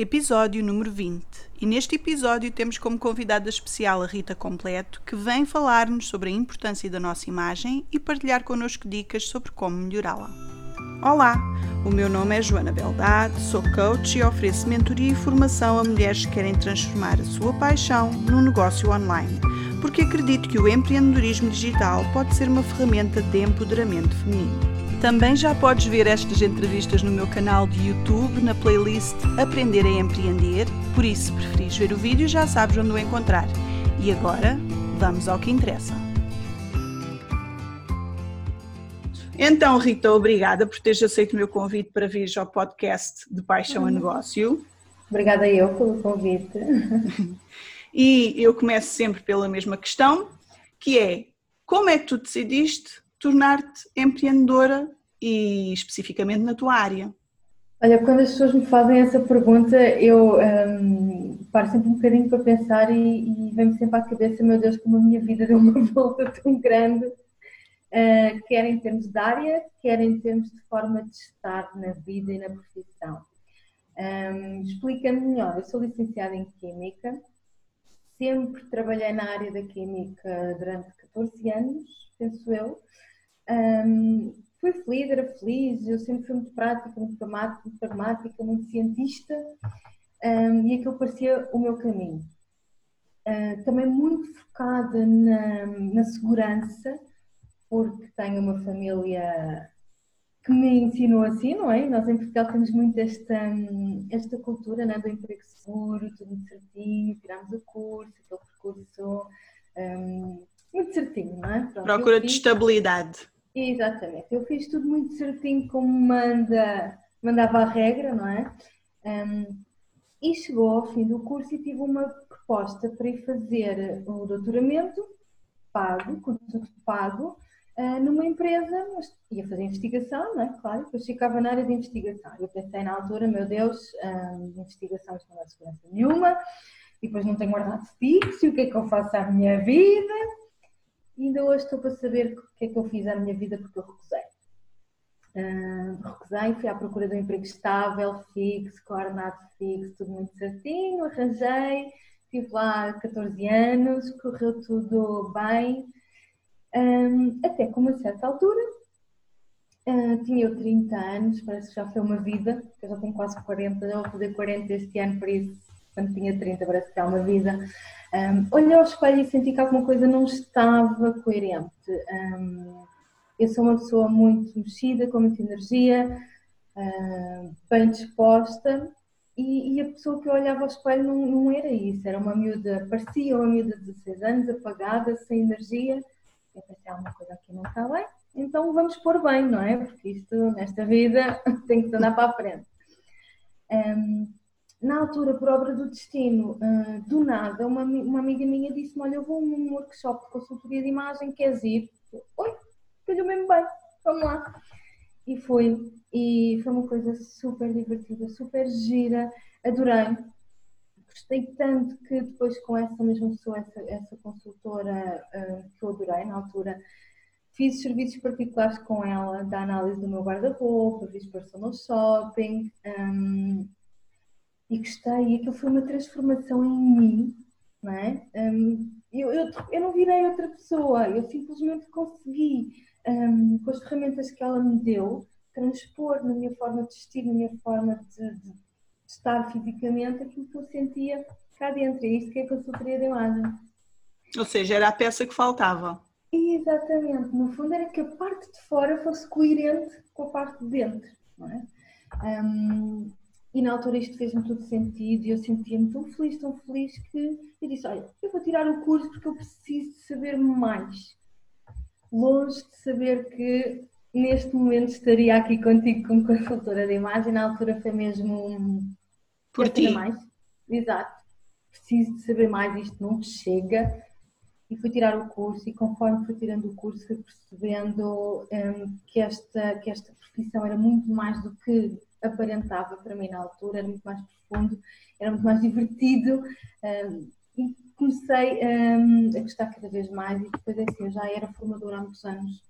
episódio número 20. E neste episódio temos como convidada especial a Rita Completo, que vem falar-nos sobre a importância da nossa imagem e partilhar connosco dicas sobre como melhorá-la. Olá, o meu nome é Joana Beldade, sou coach e ofereço mentoria e formação a mulheres que querem transformar a sua paixão num negócio online, porque acredito que o empreendedorismo digital pode ser uma ferramenta de empoderamento feminino. Também já podes ver estas entrevistas no meu canal de YouTube, na playlist Aprender a Empreender. Por isso, se preferires ver o vídeo, já sabes onde o encontrar. E agora, vamos ao que interessa. Então, Rita, obrigada por teres aceito o meu convite para vir ao podcast de Paixão a Negócio. Obrigada eu pelo convite. E eu começo sempre pela mesma questão, que é como é que tu decidiste tornar-te empreendedora e especificamente na tua área? Olha, quando as pessoas me fazem essa pergunta, eu um, paro sempre um bocadinho para pensar e, e vem-me sempre à cabeça, meu Deus, como a minha vida deu uma volta tão grande, uh, quer em termos de área, quer em termos de forma de estar na vida e na profissão. Um, Explica-me melhor, eu sou licenciada em Química, sempre trabalhei na área da Química durante 14 anos, penso eu, um, fui feliz, era feliz, eu sempre fui muito prática, muito pragmática, muito cientista um, e aquilo parecia o meu caminho. Uh, também muito focada na, na, segurança, porque tenho uma família que me ensinou assim, não é? Nós em Portugal temos muito esta, esta cultura né, do emprego seguro, tudo muito certinho, tiramos o curso, aquele percurso um, muito certinho, não é? Pronto, Procura de estabilidade. Exatamente, eu fiz tudo muito certinho como manda, mandava a regra, não é? Um, e chegou ao fim do curso e tive uma proposta para ir fazer o doutoramento pago, com tudo pago, uh, numa empresa, mas ia fazer investigação, não é? Claro, depois ficava na área de investigação. Eu pensei na altura, meu Deus, um, investigação não é segurança nenhuma, e depois não tenho guardado fixo, o que é que eu faço à minha vida? Ainda hoje estou para saber o que é que eu fiz à minha vida porque eu recusei. Uh, recusei, fui à procura de um emprego estável, fixo, com ordenado fixo, tudo muito certinho, arranjei, estive lá 14 anos, correu tudo bem, um, até que uma certa altura, uh, tinha eu 30 anos, parece que já foi uma vida, eu já tenho quase 40, já vou fazer 40 este ano, por isso, quando tinha 30, parece que é uma vida. Um, olhei ao espelho e senti que alguma coisa não estava coerente. Um, eu sou uma pessoa muito mexida, com muita energia, uh, bem disposta, e, e, a pessoa que eu olhava ao espelho não, não, era isso. Era uma miúda, parecia uma miúda de 16 anos, apagada, sem energia. Eu pensei, alguma coisa aqui não está bem, então vamos pôr bem, não é? Porque isto, nesta vida, tem que andar para a frente. Um, na altura, por obra do destino, uh, do nada, uma, uma amiga minha disse-me: Olha, eu vou a um workshop de consultoria de imagem, queres ir? Oi, calhou mesmo bem, vamos lá. E fui, e foi uma coisa super divertida, super gira, adorei. Gostei tanto que depois, com essa mesma pessoa, essa, essa consultora uh, que eu adorei na altura, fiz serviços particulares com ela, da análise do meu guarda-roupa, fiz personal shopping. Um, e gostei, e aquilo foi uma transformação em mim, não é? Um, eu, eu, eu, não virei outra pessoa, eu simplesmente consegui, um, com as ferramentas que ela me deu, transpor na minha forma de vestir, na minha forma de, de estar fisicamente aquilo que eu sentia cá dentro. É isto que é a consultoria de imagem. Ou seja, era a peça que faltava. Exatamente, no fundo era que a parte de fora fosse coerente com a parte de dentro, não é? Um, e na altura isto fez-me todo sentido e eu sentia-me tão feliz, tão feliz que eu disse: Olha, eu vou tirar o curso porque eu preciso de saber mais. Longe de saber que neste momento estaria aqui contigo como consultora de imagem, na altura foi mesmo. Por ti. Mais. Exato. Preciso de saber mais, isto não chega. E fui tirar o curso, e conforme fui tirando o curso, fui percebendo um, que, esta, que esta profissão era muito mais do que aparentava para mim na altura, era muito mais profundo, era muito mais divertido. Um, e comecei um, a gostar cada vez mais e depois é assim, eu já era formadora há muitos anos,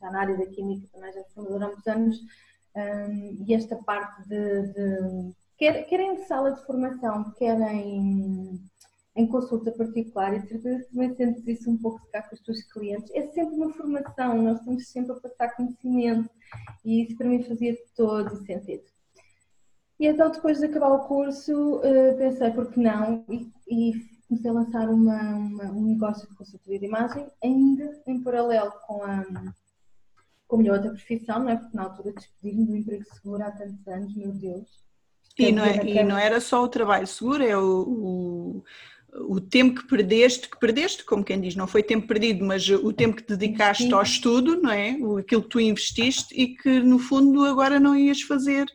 já na área da química também já era formadora há muitos anos. Um, e esta parte de, de quer, quer em sala de formação, quer em, em consulta particular, e certeza que também sentes isso um pouco de cá com os teus clientes, é sempre uma formação, nós estamos sempre a passar conhecimento e isso para mim fazia todo o sentido. E então depois de acabar o curso eh, pensei por que não e, e comecei a lançar uma, uma, um negócio de consultoria de imagem ainda em paralelo com a, com a minha outra profissão, não é? Porque na altura despedi-me do emprego seguro há tantos anos, meu Deus. E não, é, e não era só o trabalho seguro, é o, o, o, tempo que perdeste, que perdeste, como quem diz, não foi tempo perdido, mas o tempo que dedicaste ao estudo, não é? Aquilo que tu investiste e que no fundo agora não ias fazer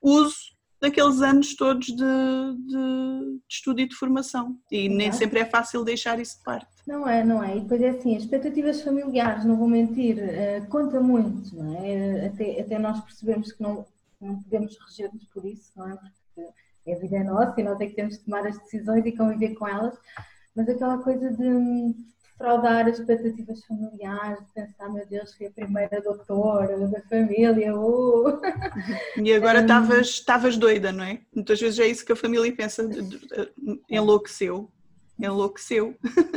uso daqueles anos todos de, de, de estudo e de formação. E nem sempre é fácil deixar isso de parte. Não é, não é. E depois é assim, as expectativas familiares, não vou mentir, uh, conta muito, não é? Até, até nós percebemos que não, não podemos reger-nos por isso, não é? Porque a vida é nossa e nós é que temos de tomar as decisões e conviver com elas. Mas aquela coisa de fraudar as expectativas familiares, de pensar, meu Deus, fui a primeira doutora da família. Uh. E agora estavas um... doida, não é? Muitas vezes é isso que a família pensa, enlouqueceu. Enlouqueceu.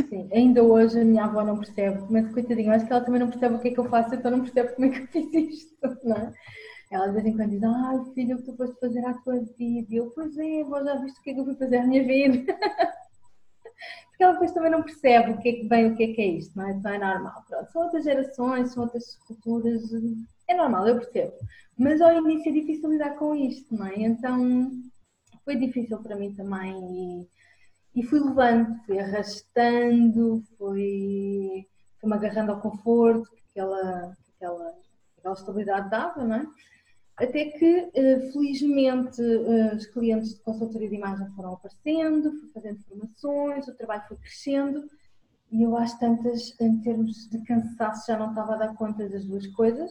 Sim, ainda hoje a minha avó não percebe, mas coitadinho, acho que ela também não percebe o que é que eu faço, então não percebe como é que eu fiz isto, não é? Ela de vez em quando diz, ai filho, o que tu foste fazer à tua vida? E eu, pois é, vou já viste o que é que eu fui fazer à minha vida. porque ela depois também não percebe o que é que vem, o que é que é isto, não é? Então é normal. Pronto, são outras gerações, são outras culturas, é normal, eu percebo. Mas ao início é difícil lidar com isto, não é? Então foi difícil para mim também e, e fui levando, fui arrastando, fui, fui me agarrando ao conforto que aquela, aquela estabilidade dava, não é? Até que, eh, felizmente, eh, os clientes de consultoria de imagem foram aparecendo, fui fazendo formações, o trabalho foi crescendo e eu às tantas, em termos de cansaço, já não estava a dar conta das duas coisas.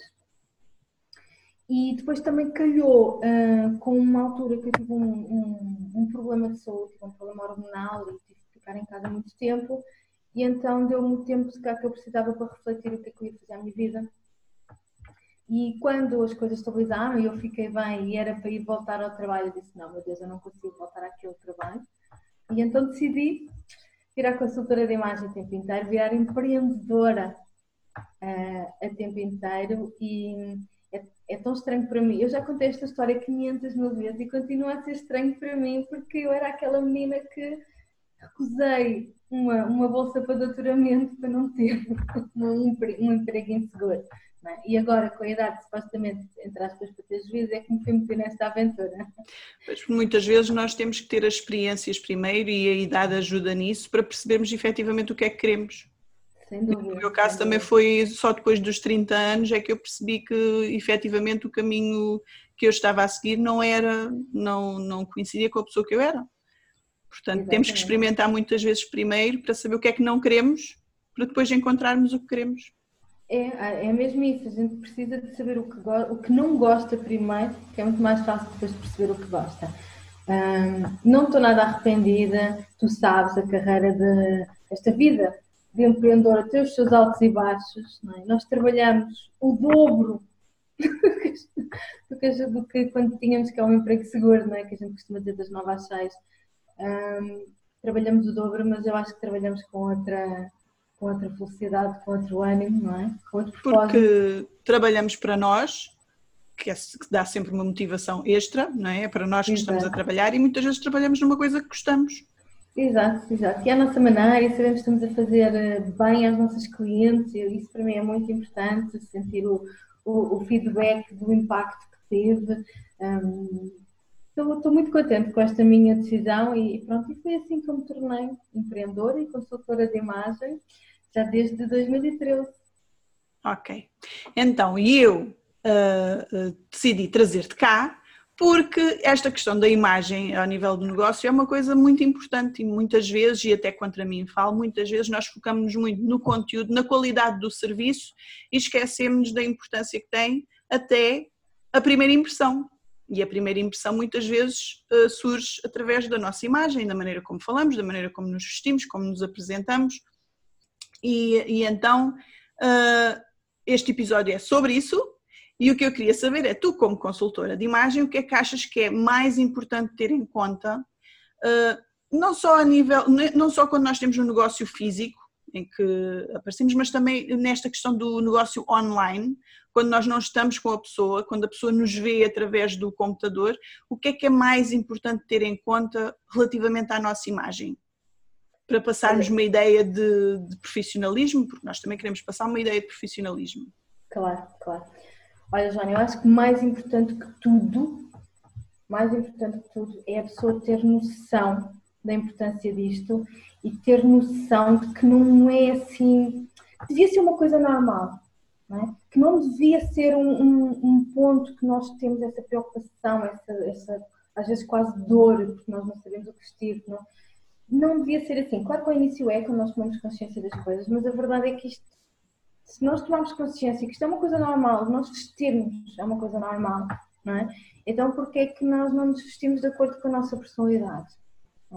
E depois também calhou uh, com uma altura que eu tive um, um, um, problema de saúde, um problema hormonal e tive que ficar em casa muito tempo. E então deu-me o tempo de cá que eu precisava para refletir o que é que eu ia fazer à minha vida e quando as coisas estabilizaram e eu fiquei bem e era para ir voltar ao trabalho, eu disse: Não, meu Deus, eu não consigo voltar àquele trabalho. E então decidi virar consultora de imagem a tempo inteiro, virar empreendedora uh, a tempo inteiro. E é, é, tão estranho para mim. Eu já contei esta história 500 mil vezes e continua a ser estranho para mim porque eu era aquela menina que recusei uma, uma bolsa para doutoramento para não ter um, um emprego inseguro. É? E agora, com a idade, supostamente, entre aspas, para ter juízo, é que me fui meter nesta aventura. Pois, muitas vezes nós temos que ter as experiências primeiro e a idade ajuda nisso para percebermos efetivamente o que é que queremos. Sem dúvida. No meu caso também foi só depois dos 30 anos é que eu percebi que efetivamente o caminho que eu estava a seguir não era, não, não coincidia com a pessoa que eu era. Portanto, Exatamente. temos que experimentar muitas vezes primeiro para saber o que é que não queremos, para depois encontrarmos o que queremos. É, é mesmo isso, a gente precisa de saber o que, o que não gosta primeiro, que é muito mais fácil depois de perceber o que gosta. Um, não estou nada arrependida, tu sabes a carreira de esta vida de empreendedora tem os seus altos e baixos, é? nós trabalhamos o dobro do que, do que quando tínhamos que é um emprego seguro, é? que a gente costuma dizer das novas às seis. Um, trabalhamos o dobro, mas eu acho que trabalhamos com outra com outra felicidade, com outro ânimo, não é? Com outro Porque trabalhamos para nós, que, é, que, dá sempre uma motivação extra, não é? É para nós que exato. estamos a trabalhar e muitas vezes trabalhamos numa coisa que gostamos. Exato, exato. E é a nossa maneira e sabemos que estamos a fazer eh, bem às nossas clientes, e isso para mim é muito importante, sentir o, o, o feedback do impacto que teve. Um, Estou, estou, muito contente com esta minha decisão e pronto, e foi assim que eu me tornei empreendedora e consultora de imagem já desde 2013. Ok. Então, eu uh, decidi trazer-te cá porque esta questão da imagem ao nível do negócio é uma coisa muito importante e muitas vezes, e até contra mim falo, muitas vezes nós focamos muito no conteúdo, na qualidade do serviço e esquecemos da importância que tem até a primeira impressão. E a primeira impressão muitas vezes uh, surge através da nossa imagem, da maneira como falamos, da maneira como nos vestimos, como nos apresentamos. E, e então uh, este episódio é sobre isso. E o que eu queria saber é, tu como consultora de imagem, o que é que achas que é mais importante ter em conta, uh, não só a nível, não só quando nós temos um negócio físico, em que aparecemos, mas também nesta questão do negócio online, quando nós não estamos com a pessoa, quando a pessoa nos vê através do computador, o que é que é mais importante ter em conta relativamente à nossa imagem? Para passarmos uma ideia de, de profissionalismo, porque nós também queremos passar uma ideia de profissionalismo. Claro, claro. Olha, Joana, eu acho que mais importante que tudo, mais importante que tudo, é a pessoa ter noção da importância disto e ter noção de que não é assim, devia ser uma coisa normal, não é? que não devia ser um, um, um, ponto que nós temos essa preocupação, essa, essa às vezes quase dor, porque nós não sabemos o que vestir, não, não devia ser assim. Claro que ao início é quando nós tomamos consciência das coisas, mas a verdade é que isto, se nós tomarmos consciência que isto é uma coisa normal, nós vestirmos é uma coisa normal, não é? Então porquê é que nós não nos vestimos de acordo com a nossa personalidade?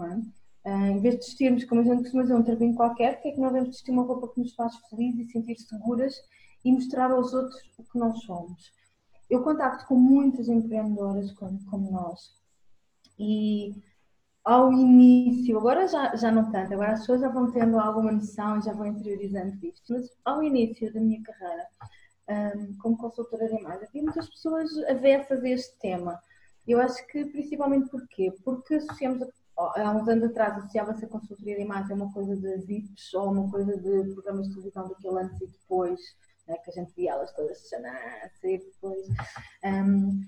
É? Uh, em vez de vestirmos, como a gente costuma dizer, um trapinho qualquer, porque é que nós devemos vestir uma roupa que nos faz felizes e sentir seguras e mostrar aos outros o que nós somos? Eu contacto com muitas empreendedoras como, como nós e ao início, agora já, já não tanto, agora as pessoas já vão tendo alguma noção e já vão interiorizando isto, mas ao início da minha carreira, um, como consultora de imagem, havia muitas pessoas avessas a este tema. Eu acho que principalmente porquê? Porque associamos a há uns anos atrás associava-se a consultoria de imagem a uma coisa de VIPs ou uma coisa de programas de televisão daquele antes e depois, né, que a gente via elas todas chanar, sair depois. Um,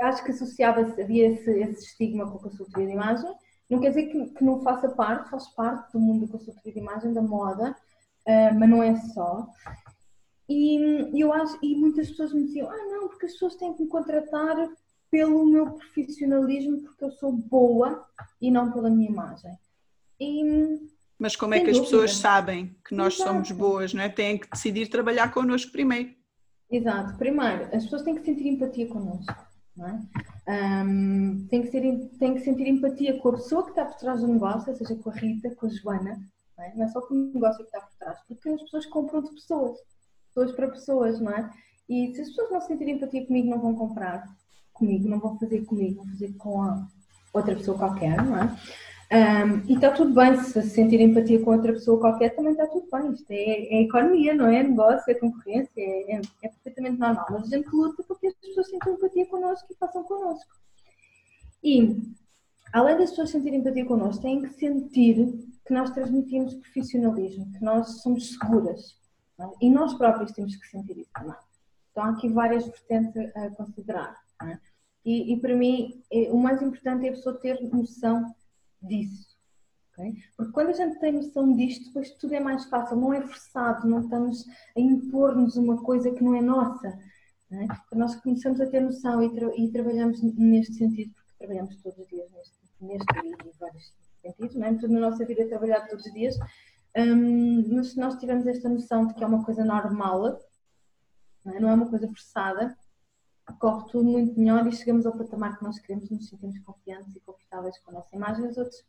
acho que associava-se, havia esse, esse, estigma com a consultoria de imagem. Não quer dizer que, que, não faça parte, faz parte do mundo da consultoria de imagem, da moda, uh, mas não é só. E eu acho, e muitas pessoas me diziam, ah não, porque as pessoas têm que me contratar pelo meu profissionalismo, porque eu sou boa e não pela minha imagem. E, Mas como é que as pessoas sabem que nós Exato. somos boas, não é? Têm que decidir trabalhar connosco primeiro. Exato. Primeiro, as pessoas têm que sentir empatia connosco. Não é? Um, tem, que ser, tem que sentir empatia com a pessoa que está por trás do negócio, ou seja, com a Rita, com a Joana. Não é, não é só com o negócio que está por trás, porque as pessoas compram de pessoas, pessoas para pessoas, não é? E se as pessoas não sentirem empatia comigo, não vão comprar comigo, não vou fazer comigo, vou fazer com outra pessoa qualquer, não é? Um, e está tudo bem, se sentir empatia com outra pessoa qualquer também está tudo bem. Isto é, é economia, não é? Negócio, é concorrência, é, é, é, perfeitamente normal. Mas a gente luta porque as pessoas sentem empatia connosco e façam connosco. E, além das pessoas sentirem empatia connosco, têm que sentir que nós transmitimos profissionalismo, que nós somos seguras. É? E nós próprios temos que sentir isso também. Então, há aqui várias vertentes a considerar. É? E, e, para mim, é, o mais importante é a pessoa ter noção disso. Okay? Porque quando a gente tem noção disto, depois tudo é mais fácil, não é forçado, não estamos a impor-nos uma coisa que não é nossa. é? Nós começamos a ter noção e, tra e, trabalhamos neste sentido, porque trabalhamos todos os dias neste, neste e vários sentidos, não é? tudo na nossa vida é trabalhar todos os dias, um, mas se nós tivermos esta noção de que é uma coisa normal, não é uma coisa forçada, corre tudo muito melhor e chegamos ao patamar que nós queremos, nos sentimos confiantes e confortáveis com a nossa imagem os outros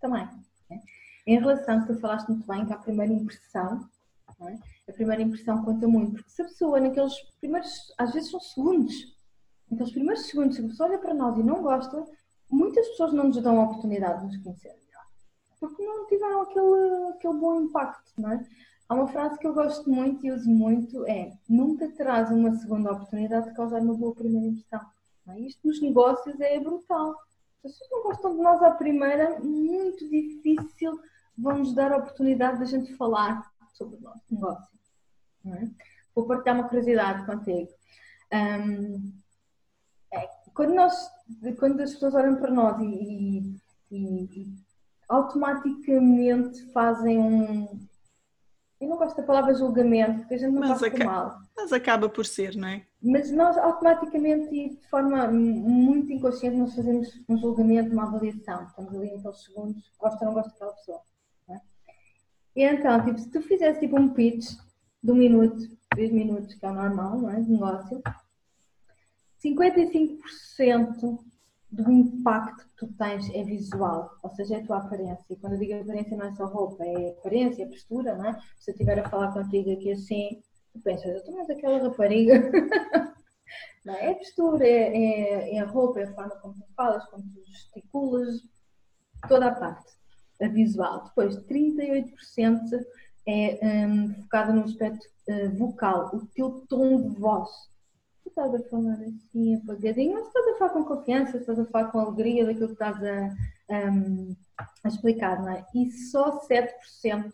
também. Né? Em relação, tu falaste muito bem que a primeira impressão, é? a primeira impressão conta muito, porque se a pessoa naqueles primeiros, às vezes são segundos, naqueles primeiros segundos, se a pessoa olha para nós e não gosta, muitas pessoas não nos dão a oportunidade de nos conhecer melhor, porque não tiveram aquele, aquele bom impacto, não é? Há uma frase que eu gosto muito e uso muito, é nunca terás uma segunda oportunidade de causar uma boa primeira impressão. É? Isto nos negócios é brutal. Se as pessoas não gostam de nós à primeira, muito difícil vão-nos dar a oportunidade de a gente falar sobre o nosso negócio. É? Vou partilhar uma curiosidade contigo. Um, é, quando, nós, quando as pessoas olham para nós e, e, e automaticamente fazem um, eu não gosto da palavra julgamento, porque a gente não mas passa mal. Mas acaba por ser, não é? Mas nós automaticamente e de forma muito inconsciente nós fazemos um julgamento, uma avaliação. Estamos ali naqueles segundos, gosta ou não gosta daquela pessoa. É? E então, tipo, se tu fizesse tipo um pitch de um minuto, três minutos, que é o normal, não é? De negócio, 55% do impacto que tu tens é visual, ou seja, é a tua aparência. E quando eu digo aparência não é só roupa, é aparência, é postura, não é? Se eu estiver a falar contigo aqui assim, tu pensas, tu mas aquela rapariga. Não é? é a postura, é, é, é, a roupa, é a forma como tu falas, como tu gesticulas, toda a parte a visual. Depois, 38% é um, focado no aspecto uh, vocal, o teu tom de voz. Estás a falar assim, apagadinho, mas estás a falar com confiança, estás a falar com alegria daquilo que estás a, um, a explicar, não é? E só 7%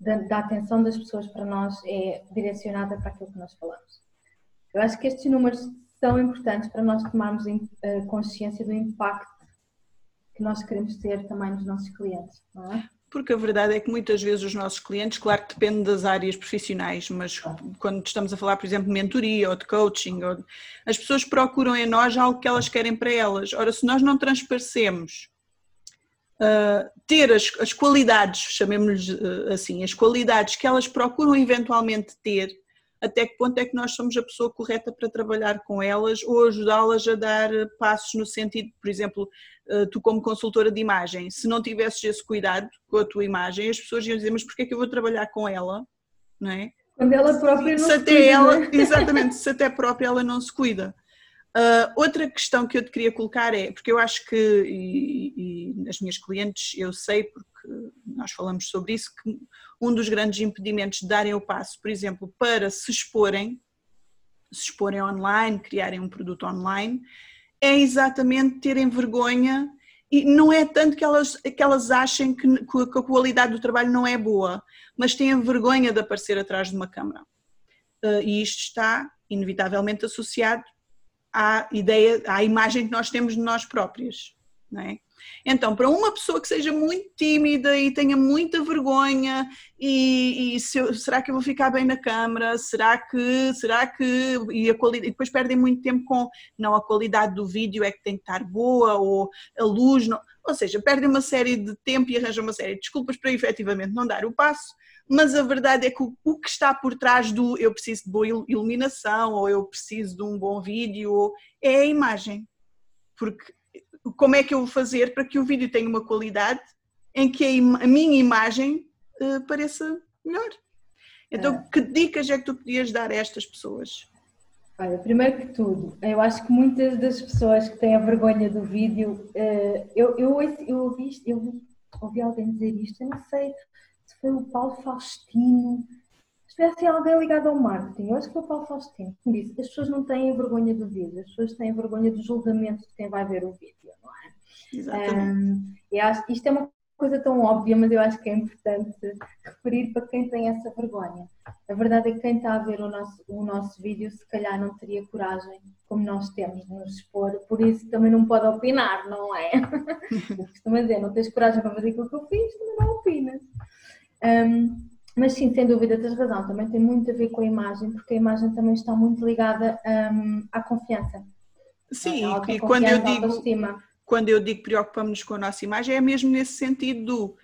da, da atenção das pessoas para nós é direcionada para aquilo que nós falamos. Eu acho que estes números são importantes para nós tomarmos eh, consciência do impacto que nós queremos ter também nos nossos clientes, não é? Porque a verdade é que muitas vezes os nossos clientes, claro que depende das áreas profissionais, mas quando estamos a falar, por exemplo, de mentoria ou de coaching, ou, as pessoas procuram em nós algo que elas querem para elas. Ora, se nós não transparecemos uh, ter as, as qualidades, chamemos-lhes uh, assim, as qualidades que elas procuram eventualmente ter, até que ponto é que nós somos a pessoa correta para trabalhar com elas ou ajudá-las a dar passos no sentido, por exemplo, eh, tu como consultora de imagem, se não tivesses esse cuidado com a tua imagem, as pessoas iam dizer, mas porquê é que eu vou trabalhar com ela, não é? Quando ela própria não se, se até cuida, ela, né? Exatamente, se até própria ela não se cuida. Uh, outra questão que eu te queria colocar é, porque eu acho que, e, e as minhas clientes, eu sei, porque nós falamos sobre isso, que um dos grandes impedimentos de darem o passo, por exemplo, para se exporem, se exporem online, criarem um produto online, é exatamente terem vergonha e não é tanto que elas, que elas achem que, que a qualidade do trabalho não é boa, mas têm vergonha de aparecer atrás de uma câmara. Uh, e isto está inevitavelmente associado à ideia, à imagem que nós temos de nós próprios, não é? Então, para uma pessoa que seja muito tímida e tenha muita vergonha, e, e eu, será que eu vou ficar bem na câmara? Será que, será que, e, e depois perdem muito tempo com, não, a qualidade do vídeo é que tem que estar boa, ou a luz, não, ou seja, perdem uma série de tempo e arranjam uma série de desculpas para efetivamente não dar o passo, mas a verdade é que o, que está por trás do eu preciso de boa iluminação, ou eu preciso de um bom vídeo, é a imagem. Porque como é que eu vou fazer para que o vídeo tenha uma qualidade em que a, a minha imagem uh, pareça melhor. Então, é. que dicas é que tu podias dar a estas pessoas? Olha, primeiro que tudo, eu acho que muitas das pessoas que têm a vergonha do vídeo, uh, eu, eu, eu, ouvi, eu ouvi alguém dizer isto, eu não sei se foi o Paulo Faustino, tivesse alguém ligado ao marketing, eu acho que foi o Paulo Faustino que me disse, as pessoas não têm vergonha do vídeo, as pessoas têm vergonha do julgamento de quem vai ver o vídeo. Exatamente. Um, acho, isto é uma coisa tão óbvia, mas eu acho que é importante referir para quem tem essa vergonha. A verdade é que quem está a ver o nosso, o nosso vídeo, se calhar não teria coragem, como nós temos, de nos expor, por isso também não pode opinar, não é? eu costumo dizer, não tens coragem para fazer aquilo que eu fiz, também não opinas. Um, mas sim, sem dúvida, tens razão, também tem muito a ver com a imagem, porque a imagem também está muito ligada um, à confiança. Sim, e quando eu digo quando eu digo preocupamos-nos com a nossa imagem, é mesmo nesse sentido do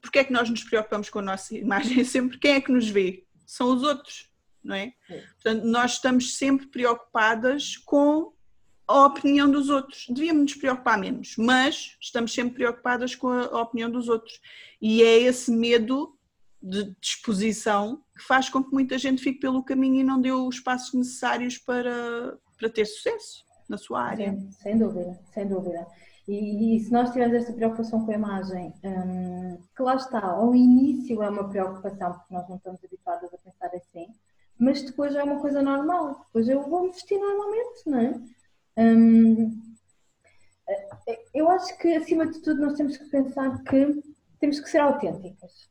porque é que nós nos preocupamos com a nossa imagem? É sempre quem é que nos vê? São os outros, não é? é? Portanto, nós estamos sempre preocupadas com a opinião dos outros. Devíamos nos preocupar menos, mas estamos sempre preocupadas com a opinião dos outros. E é esse medo de disposição que faz com que muita gente fique pelo caminho e não dê os passos necessários para, para ter sucesso na sua área. Sim, sem dúvida, sem dúvida. E, e, se nós tivermos esta preocupação com a imagem, hum, que lá está, ao início é uma preocupação, porque nós não estamos habituados a pensar assim, mas depois é uma coisa normal, depois eu vou me vestir normalmente, não é? Hum, eu acho que acima de tudo nós temos que pensar que temos que ser autênticas.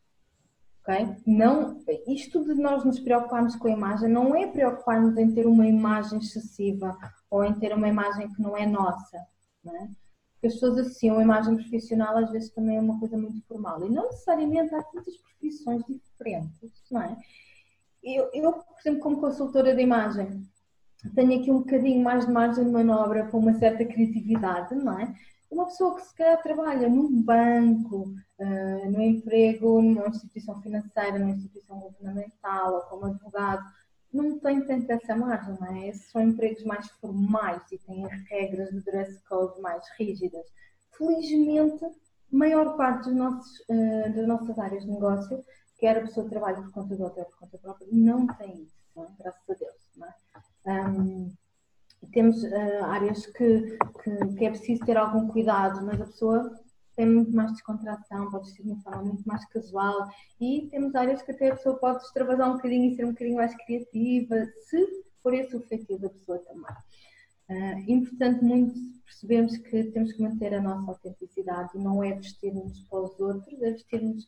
Okay? Não, isto de nós nos preocuparmos com a imagem não é preocupar-nos em ter uma imagem excessiva ou em ter uma imagem que não é nossa. Não é? Porque as pessoas associam a imagem profissional às vezes também é uma coisa muito formal. E não necessariamente há tantas profissões diferentes, não é? Eu, eu, por exemplo, como consultora de imagem, tenho aqui um bocadinho mais de margem de manobra para uma certa criatividade, não é? Uma pessoa que se calhar trabalha num banco, uh, no emprego, numa instituição financeira, numa instituição governamental ou como advogado, não tem tanto essa margem, não é? Esses são empregos mais formais e têm regras de dress code mais rígidas. Felizmente, a maior parte dos nossos, uh, das nossas áreas de negócio quer a pessoa trabalhe por conta de outra ou por conta própria, não tem isso, não é? graças a Deus. Não é? Um, temos uh, áreas que, que, que, é preciso ter algum cuidado, mas a pessoa tem muito mais descontração, pode ser de uma forma muito mais casual e temos áreas que até a pessoa pode extravasar um bocadinho e ser um bocadinho mais criativa, se for esse o feitiço da pessoa também. Uh, importante muito percebemos que temos que manter a nossa autenticidade e não é vestir-nos para os outros, é vestir-nos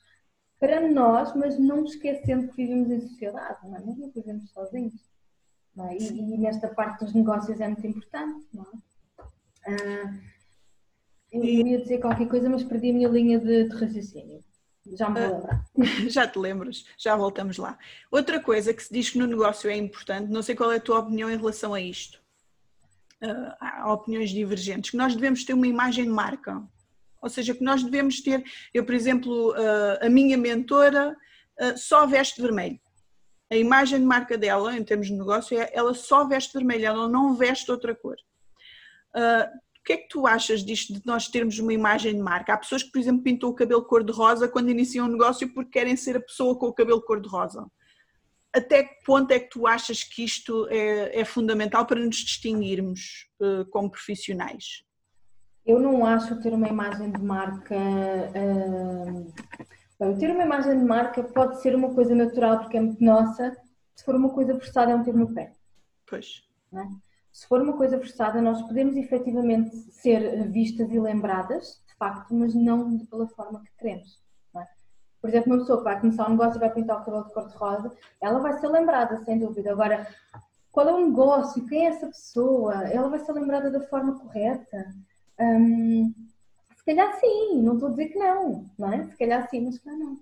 para nós, mas não esquecendo que vivemos em sociedade, não é? Nós não vivemos sozinhos. É? e, e, nesta parte dos negócios é muito importante, não é? Uh, eu ia dizer qualquer coisa, mas perdi a minha linha de, de raciocínio. Já me vou lembrar. Já te lembras, já voltamos lá. Outra coisa que se diz que no negócio é importante, não sei qual é a tua opinião em relação a isto. Uh, há opiniões divergentes, que nós devemos ter uma imagem de marca. Ou seja, que nós devemos ter, eu por exemplo, uh, a minha mentora só veste vermelho. A imagem de marca dela, em termos de negócio, é ela só veste vermelho, ela não veste outra cor. Uh, o que é que tu achas disto de nós termos uma imagem de marca? Há pessoas que, por exemplo, pintam o cabelo cor-de-rosa quando iniciam um negócio porque querem ser a pessoa com o cabelo cor-de-rosa. Até que ponto é que tu achas que isto é, é fundamental para nos distinguirmos uh, como profissionais? Eu não acho ter uma imagem de marca. Uh, bem, ter uma imagem de marca pode ser uma coisa natural porque é muito nossa, se for uma coisa forçada é um tiro no pé. Pois. É? Se for uma coisa forçada, nós podemos efetivamente ser vistas e lembradas, de facto, mas não pela forma que queremos. É? Por exemplo, uma pessoa que vai começar um negócio e vai pintar o cabelo de cor-de-rosa, ela vai ser lembrada, sem dúvida. Agora, qual é o negócio? Quem é essa pessoa? Ela vai ser lembrada da forma correta? Hum, calhar sim, não estou a dizer que não, não é? Se calhar sim, mas se calhar não.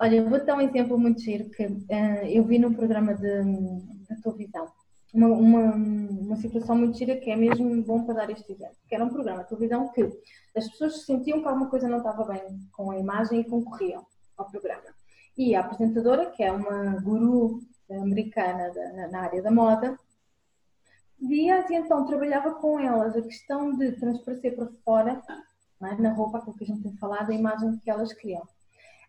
Olha, eu vou dar um exemplo muito giro que uh, eu vi num programa de, de televisão uma, uma, uma, situação muito gira que é mesmo bom para dar este exemplo. Que era um programa de televisão que as pessoas sentiam que alguma coisa não estava bem com a imagem e concorriam ao programa. E a apresentadora, que é uma guru americana da, na área da moda, e então trabalhava com elas a questão de transparecer para fora, é? na roupa, aquilo que a gente tem falado, a imagem que elas queriam.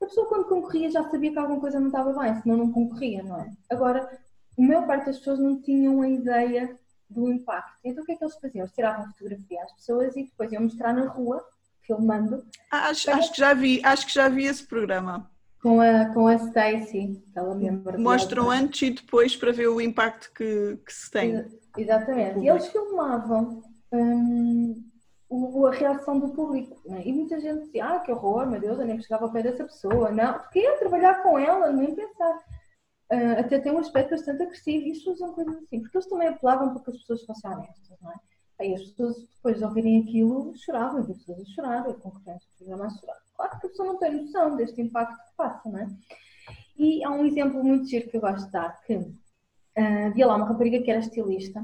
A pessoa quando concorria já sabia que alguma coisa não estava bem, senão não concorria, não é? Agora, a maior parte das pessoas não tinham a ideia do impacto. Então o que é que eles faziam? Eles tiravam fotografia às pessoas e depois iam mostrar na rua, filmando. Ah, acho, acho, que já vi, acho que já vi esse programa. Com a, com a Stacy, ela membro. Mostram antes e depois para ver o impacto que, que se tem. Exatamente. E eles filmavam hum, a reação do público. Né? E muita gente dizia, ah, que horror, meu Deus, eu nem chegava ao pé dessa pessoa. Não, porque ia trabalhar com ela, nem pensar uh, até tem um aspecto bastante agressivo e as pessoas são coisas assim, porque eles também apelavam para que as pessoas fossem honestas, não é? Aí as pessoas, depois de ouvirem aquilo, choravam, as pessoas a chorar, a concorrência a chorar. Claro que a pessoa não tem noção deste impacto que passa, não é? E há um exemplo muito giro que eu gosto de dar, que havia lá uma rapariga que era estilista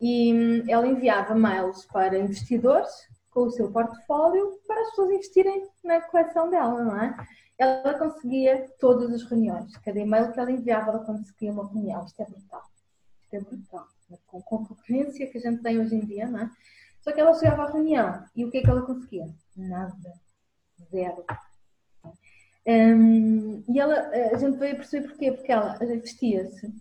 e um, ela enviava mails para investidores com o seu portfólio para as pessoas investirem na coleção dela, não é? ela conseguia todas as reuniões. Cada e-mail que ela enviava, ela conseguia uma reunião. Isto é brutal. Isto é brutal. Com, a concorrência que a gente tem hoje em dia, não é? Só que ela chegava à reunião e o que é que ela conseguia? Nada. Zero. Um, e ela, a gente veio a perceber porquê? Porque ela vestia-se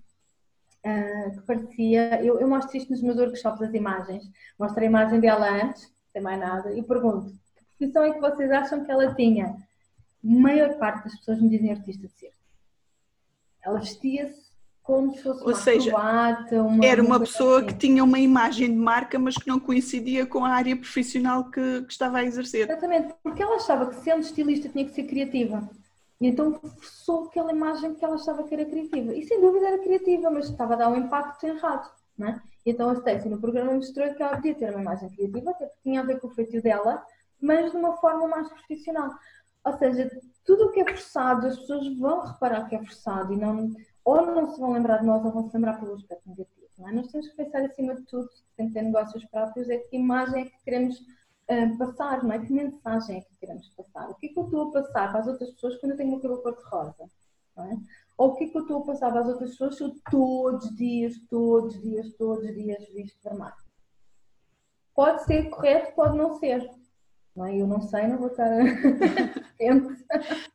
uh, que parecia. Eu, eu, mostro isto nos meus workshops, as imagens. Mostro a imagem dela antes, sem mais nada, e pergunto: que profissão é que vocês acham que ela tinha? maior parte das pessoas me dizem artista de circo. Ela vestia-se como se fosse Ou uma seja, acrobata, uma, era uma pessoa assim. que tinha uma imagem de marca, mas que não coincidia com a área profissional que, que, estava a exercer. Exatamente, porque ela achava que sendo estilista tinha que ser criativa. E então forçou aquela imagem que ela achava que era criativa. E sem dúvida era criativa, mas estava a dar um impacto errado. Não é? Então a Stacy no programa mostrou que ela podia ter uma imagem criativa, até porque tinha a ver com o feitio dela, mas de uma forma mais profissional. Ou seja, tudo o que é forçado, as pessoas vão reparar que é forçado e não, ou não se vão lembrar de nós ou vão se lembrar pelo aspecto negativo. Não é? Nós temos que pensar acima de tudo, sem ter negócios próprios, é que imagem é que queremos uh, passar, não é? Que mensagem é que queremos passar? O que é que eu estou a passar para as outras pessoas quando eu tenho o cabelo cor-de-rosa? É? Ou o que é que eu estou a passar para as outras pessoas se eu todos os dias, todos os dias, todos os dias visto vermelho? Pode ser correto, pode não ser Eu não sei, não vou estar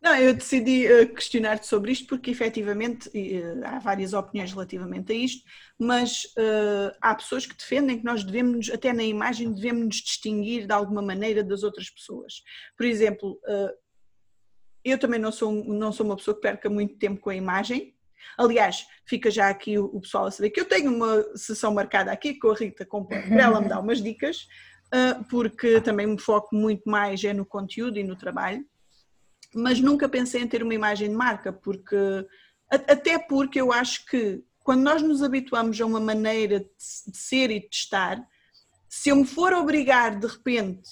Não, eu decidi eh, questionar-te sobre isto porque efetivamente eh, há várias opiniões relativamente a isto, mas uh, há pessoas que defendem que nós devemos, até na imagem, devemos nos distinguir de alguma maneira das outras pessoas. Por exemplo, uh, eu também não sou, não sou uma pessoa que perca muito tempo com a imagem. Aliás, fica já aqui o, pessoal a saber que eu tenho uma sessão marcada aqui com a Rita para ela me dar umas dicas porque também me foco muito mais é no conteúdo e no trabalho, mas nunca pensei em ter uma imagem de marca, porque até porque eu acho que quando nós nos habituamos a uma maneira de ser e de estar, se eu me for obrigar de repente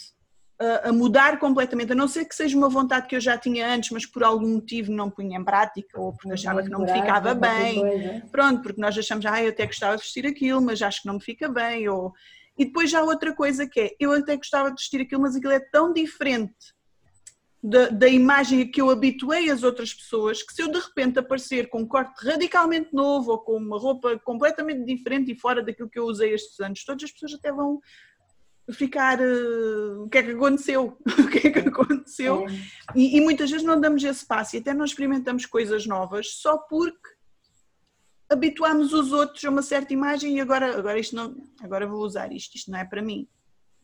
a, mudar completamente, a não ser que seja uma vontade que eu já tinha antes, mas por algum motivo não punha em prática ou porque achava que não me ficava bem, pronto, porque nós achamos, ah, eu até gostava de vestir aquilo, mas acho que não me fica bem, ou e depois já outra coisa que é, eu até gostava de vestir aquilo, mas aquilo é tão diferente da, da imagem que eu habituei as outras pessoas, que se eu de repente aparecer com um corte radicalmente novo ou com uma roupa completamente diferente e fora daquilo que eu usei estes anos, todas as pessoas até vão ficar uh, o que é que aconteceu, o que é que aconteceu, é. E, e, muitas vezes não damos esse passo e até não experimentamos coisas novas só porque habituámos os outros a uma certa imagem e agora, agora isto não, agora vou usar isto, isto não é para mim.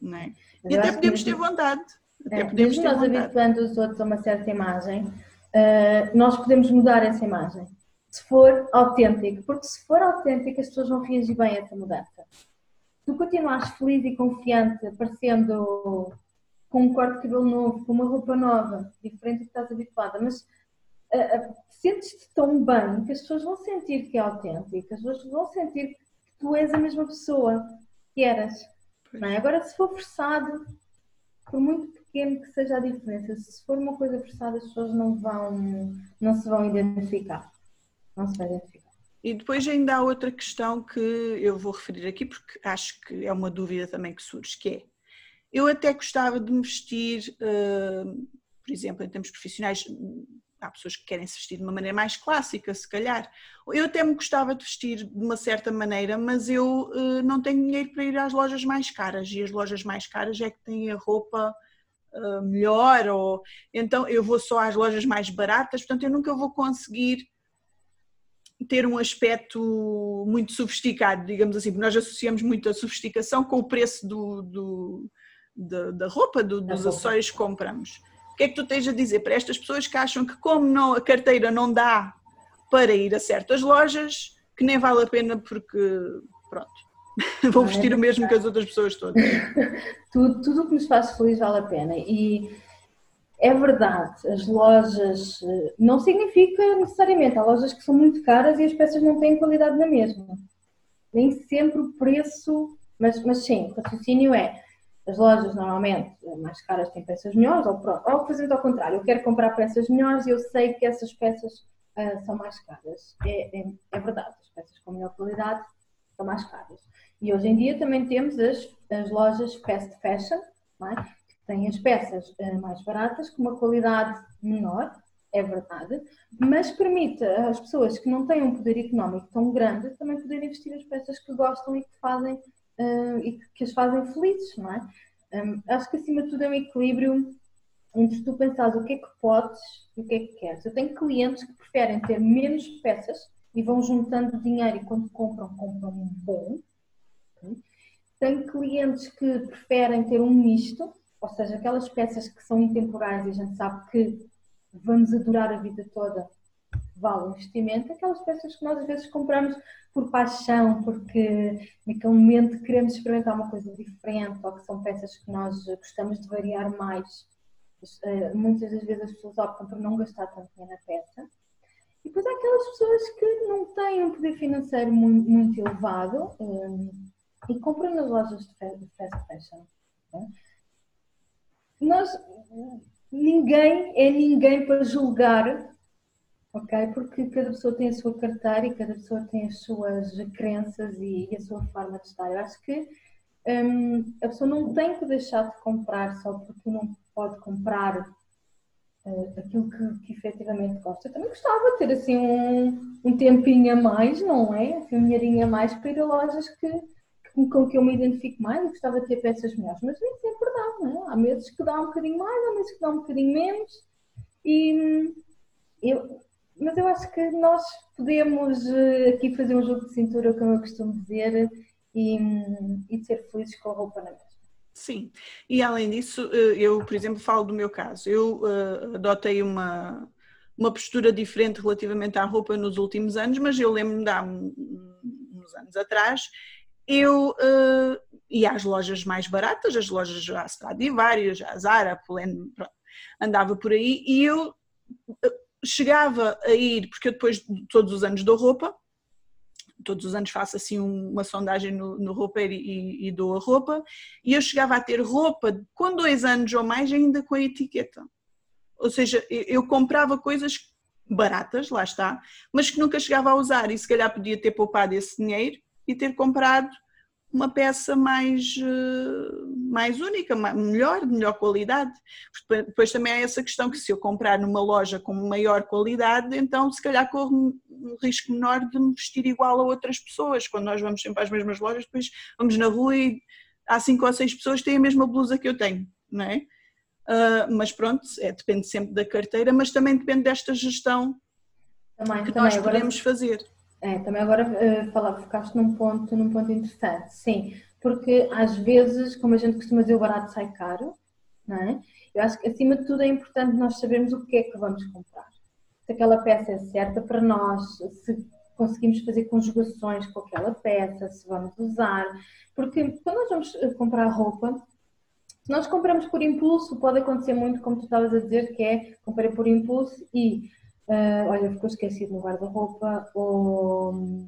Não é? E até podemos ter vontade. Até é, podemos ter nós vontade. habituando os outros a uma certa imagem, uh, nós podemos mudar essa imagem. Se for autêntico, porque se for autêntico as pessoas vão reagir bem a essa mudança. Se tu continuares feliz e confiante, aparecendo com um corte de cabelo novo, com uma roupa nova, diferente do que estás habituada, mas uh, sentes-te tão bem que as pessoas vão sentir que é autêntico, as pessoas vão sentir que tu és a mesma pessoa que eras. É? Agora, se for forçado, por muito pequeno que seja a diferença, se for uma coisa forçada, as pessoas não vão, não se vão identificar. Não se vão identificar. E depois ainda há outra questão que eu vou referir aqui, porque acho que é uma dúvida também que surge, que é, eu até gostava de me vestir, uh, por exemplo, em termos profissionais, há pessoas que querem se vestir de uma maneira mais clássica, se calhar. Eu até me gostava de vestir de uma certa maneira, mas eu uh, não tenho dinheiro para ir às lojas mais caras e as lojas mais caras é que têm a roupa uh, melhor, ou então eu vou só às lojas mais baratas, portanto eu nunca vou conseguir ter um aspecto muito sofisticado, digamos assim, porque nós associamos muito a sofisticação com o preço do, do da, da, roupa, do, dos acessórios que compramos. O que é que tu tens a dizer para estas pessoas que acham que como não, a carteira não dá para ir a certas lojas, que nem vale a pena porque, pronto, vão vestir é o mesmo que as outras pessoas todas. tudo, tudo o que nos faz feliz vale a pena e é verdade, as lojas não significa necessariamente, há lojas que são muito caras e as peças não têm qualidade na mesma. Nem sempre o preço, mas, mas sim, o raciocínio é as lojas normalmente mais caras têm peças melhores, ou ou fazendo ao contrário, eu quero comprar peças melhores e eu sei que essas peças uh, são mais caras. É, é, é, verdade, as peças com melhor qualidade são mais caras. E hoje em dia também temos as, as lojas fast fashion, é? que têm as peças uh, mais baratas, com uma qualidade menor, é verdade, mas permite às pessoas que não têm um poder económico tão grande também poderem vestir as peças que gostam e que fazem uh, e que as fazem felizes, não é? Um, acho que acima de tudo é um equilíbrio entre tu pensares o que é que podes e o que é que queres. Eu tenho clientes que preferem ter menos peças e vão juntando dinheiro e quando compram, compram um bom. Tenho clientes que preferem ter um misto, ou seja, aquelas peças que são intemporais e a gente sabe que vamos adorar a vida toda, vale o investimento, aquelas peças que nós às vezes compramos por paixão, porque naquele momento queremos experimentar uma coisa diferente, ou que são peças que nós gostamos de variar mais. Eh, muitas das vezes as pessoas optam por não gastar tanto dinheiro na peça. E depois há aquelas pessoas que não têm um poder financeiro muito, muito elevado um, eh, e compram nas lojas de fast fashion. Né? Nós, ninguém é ninguém para julgar ok? Porque cada pessoa tem a sua carteira e cada pessoa tem as suas crenças e, e a sua forma de estar. Eu acho que um, a pessoa não tem que deixar de comprar só porque não pode comprar uh, aquilo que, que efetivamente gosta. Eu também gostava de ter assim um, um tempinho a mais, não é? Assim, um dinheirinho a mais para ir a lojas que, que com que eu me identifico mais e gostava de ter peças melhores, mas nem sempre dá, não é? Há meses que dá um bocadinho mais, há meses que dá um bocadinho menos e hum, eu, mas eu acho que nós podemos eh, aqui fazer um jogo de cintura, como eu costumo dizer, e, e ser felizes com a roupa na mesma. Sim, e além disso, eh, eu, por exemplo, falo do meu caso. Eu uh, adotei uma, uma postura diferente relativamente à roupa nos últimos anos, mas eu lembro-me de há uns anos atrás, eu uh, ia às lojas mais baratas, as lojas já Stradivarius, já Zara, Polen, andava por aí, e eu chegava a ir, porque eu depois de todos os anos dou roupa, todos os anos faço assim uma sondagem no, no roupeiro e, e, dou a roupa, e eu chegava a ter roupa com dois anos ou mais ainda com a etiqueta. Ou seja, eu comprava coisas baratas, lá está, mas que nunca chegava a usar e se calhar podia ter poupado esse dinheiro e ter comprado uma peça mais, eh, mais única, melhor, de melhor qualidade. Depois também há essa questão que se eu comprar numa loja com maior qualidade, então se calhar corro um risco menor de me vestir igual a outras pessoas. Quando nós vamos sempre às mesmas lojas, depois vamos na rua e há cinco ou seis pessoas que têm a mesma blusa que eu tenho, não é? Uh, mas pronto, é, depende sempre da carteira, mas também depende desta gestão também, que também, nós podemos agora... fazer. É, também agora uh, falar, focaste num ponto, num ponto interessante, sim, porque às vezes, como a gente costuma dizer, o barato sai caro, não é? Eu acho que acima de tudo é importante nós sabermos o que é que vamos comprar. Se aquela peça é certa para nós, se conseguimos fazer conjugações com aquela peça, se vamos usar, porque quando nós vamos eh, comprar roupa, se nós compramos por impulso, pode acontecer muito, como tu estavas a dizer, que é comprei por impulso e uh, olha, ficou esquecido no guarda-roupa, ou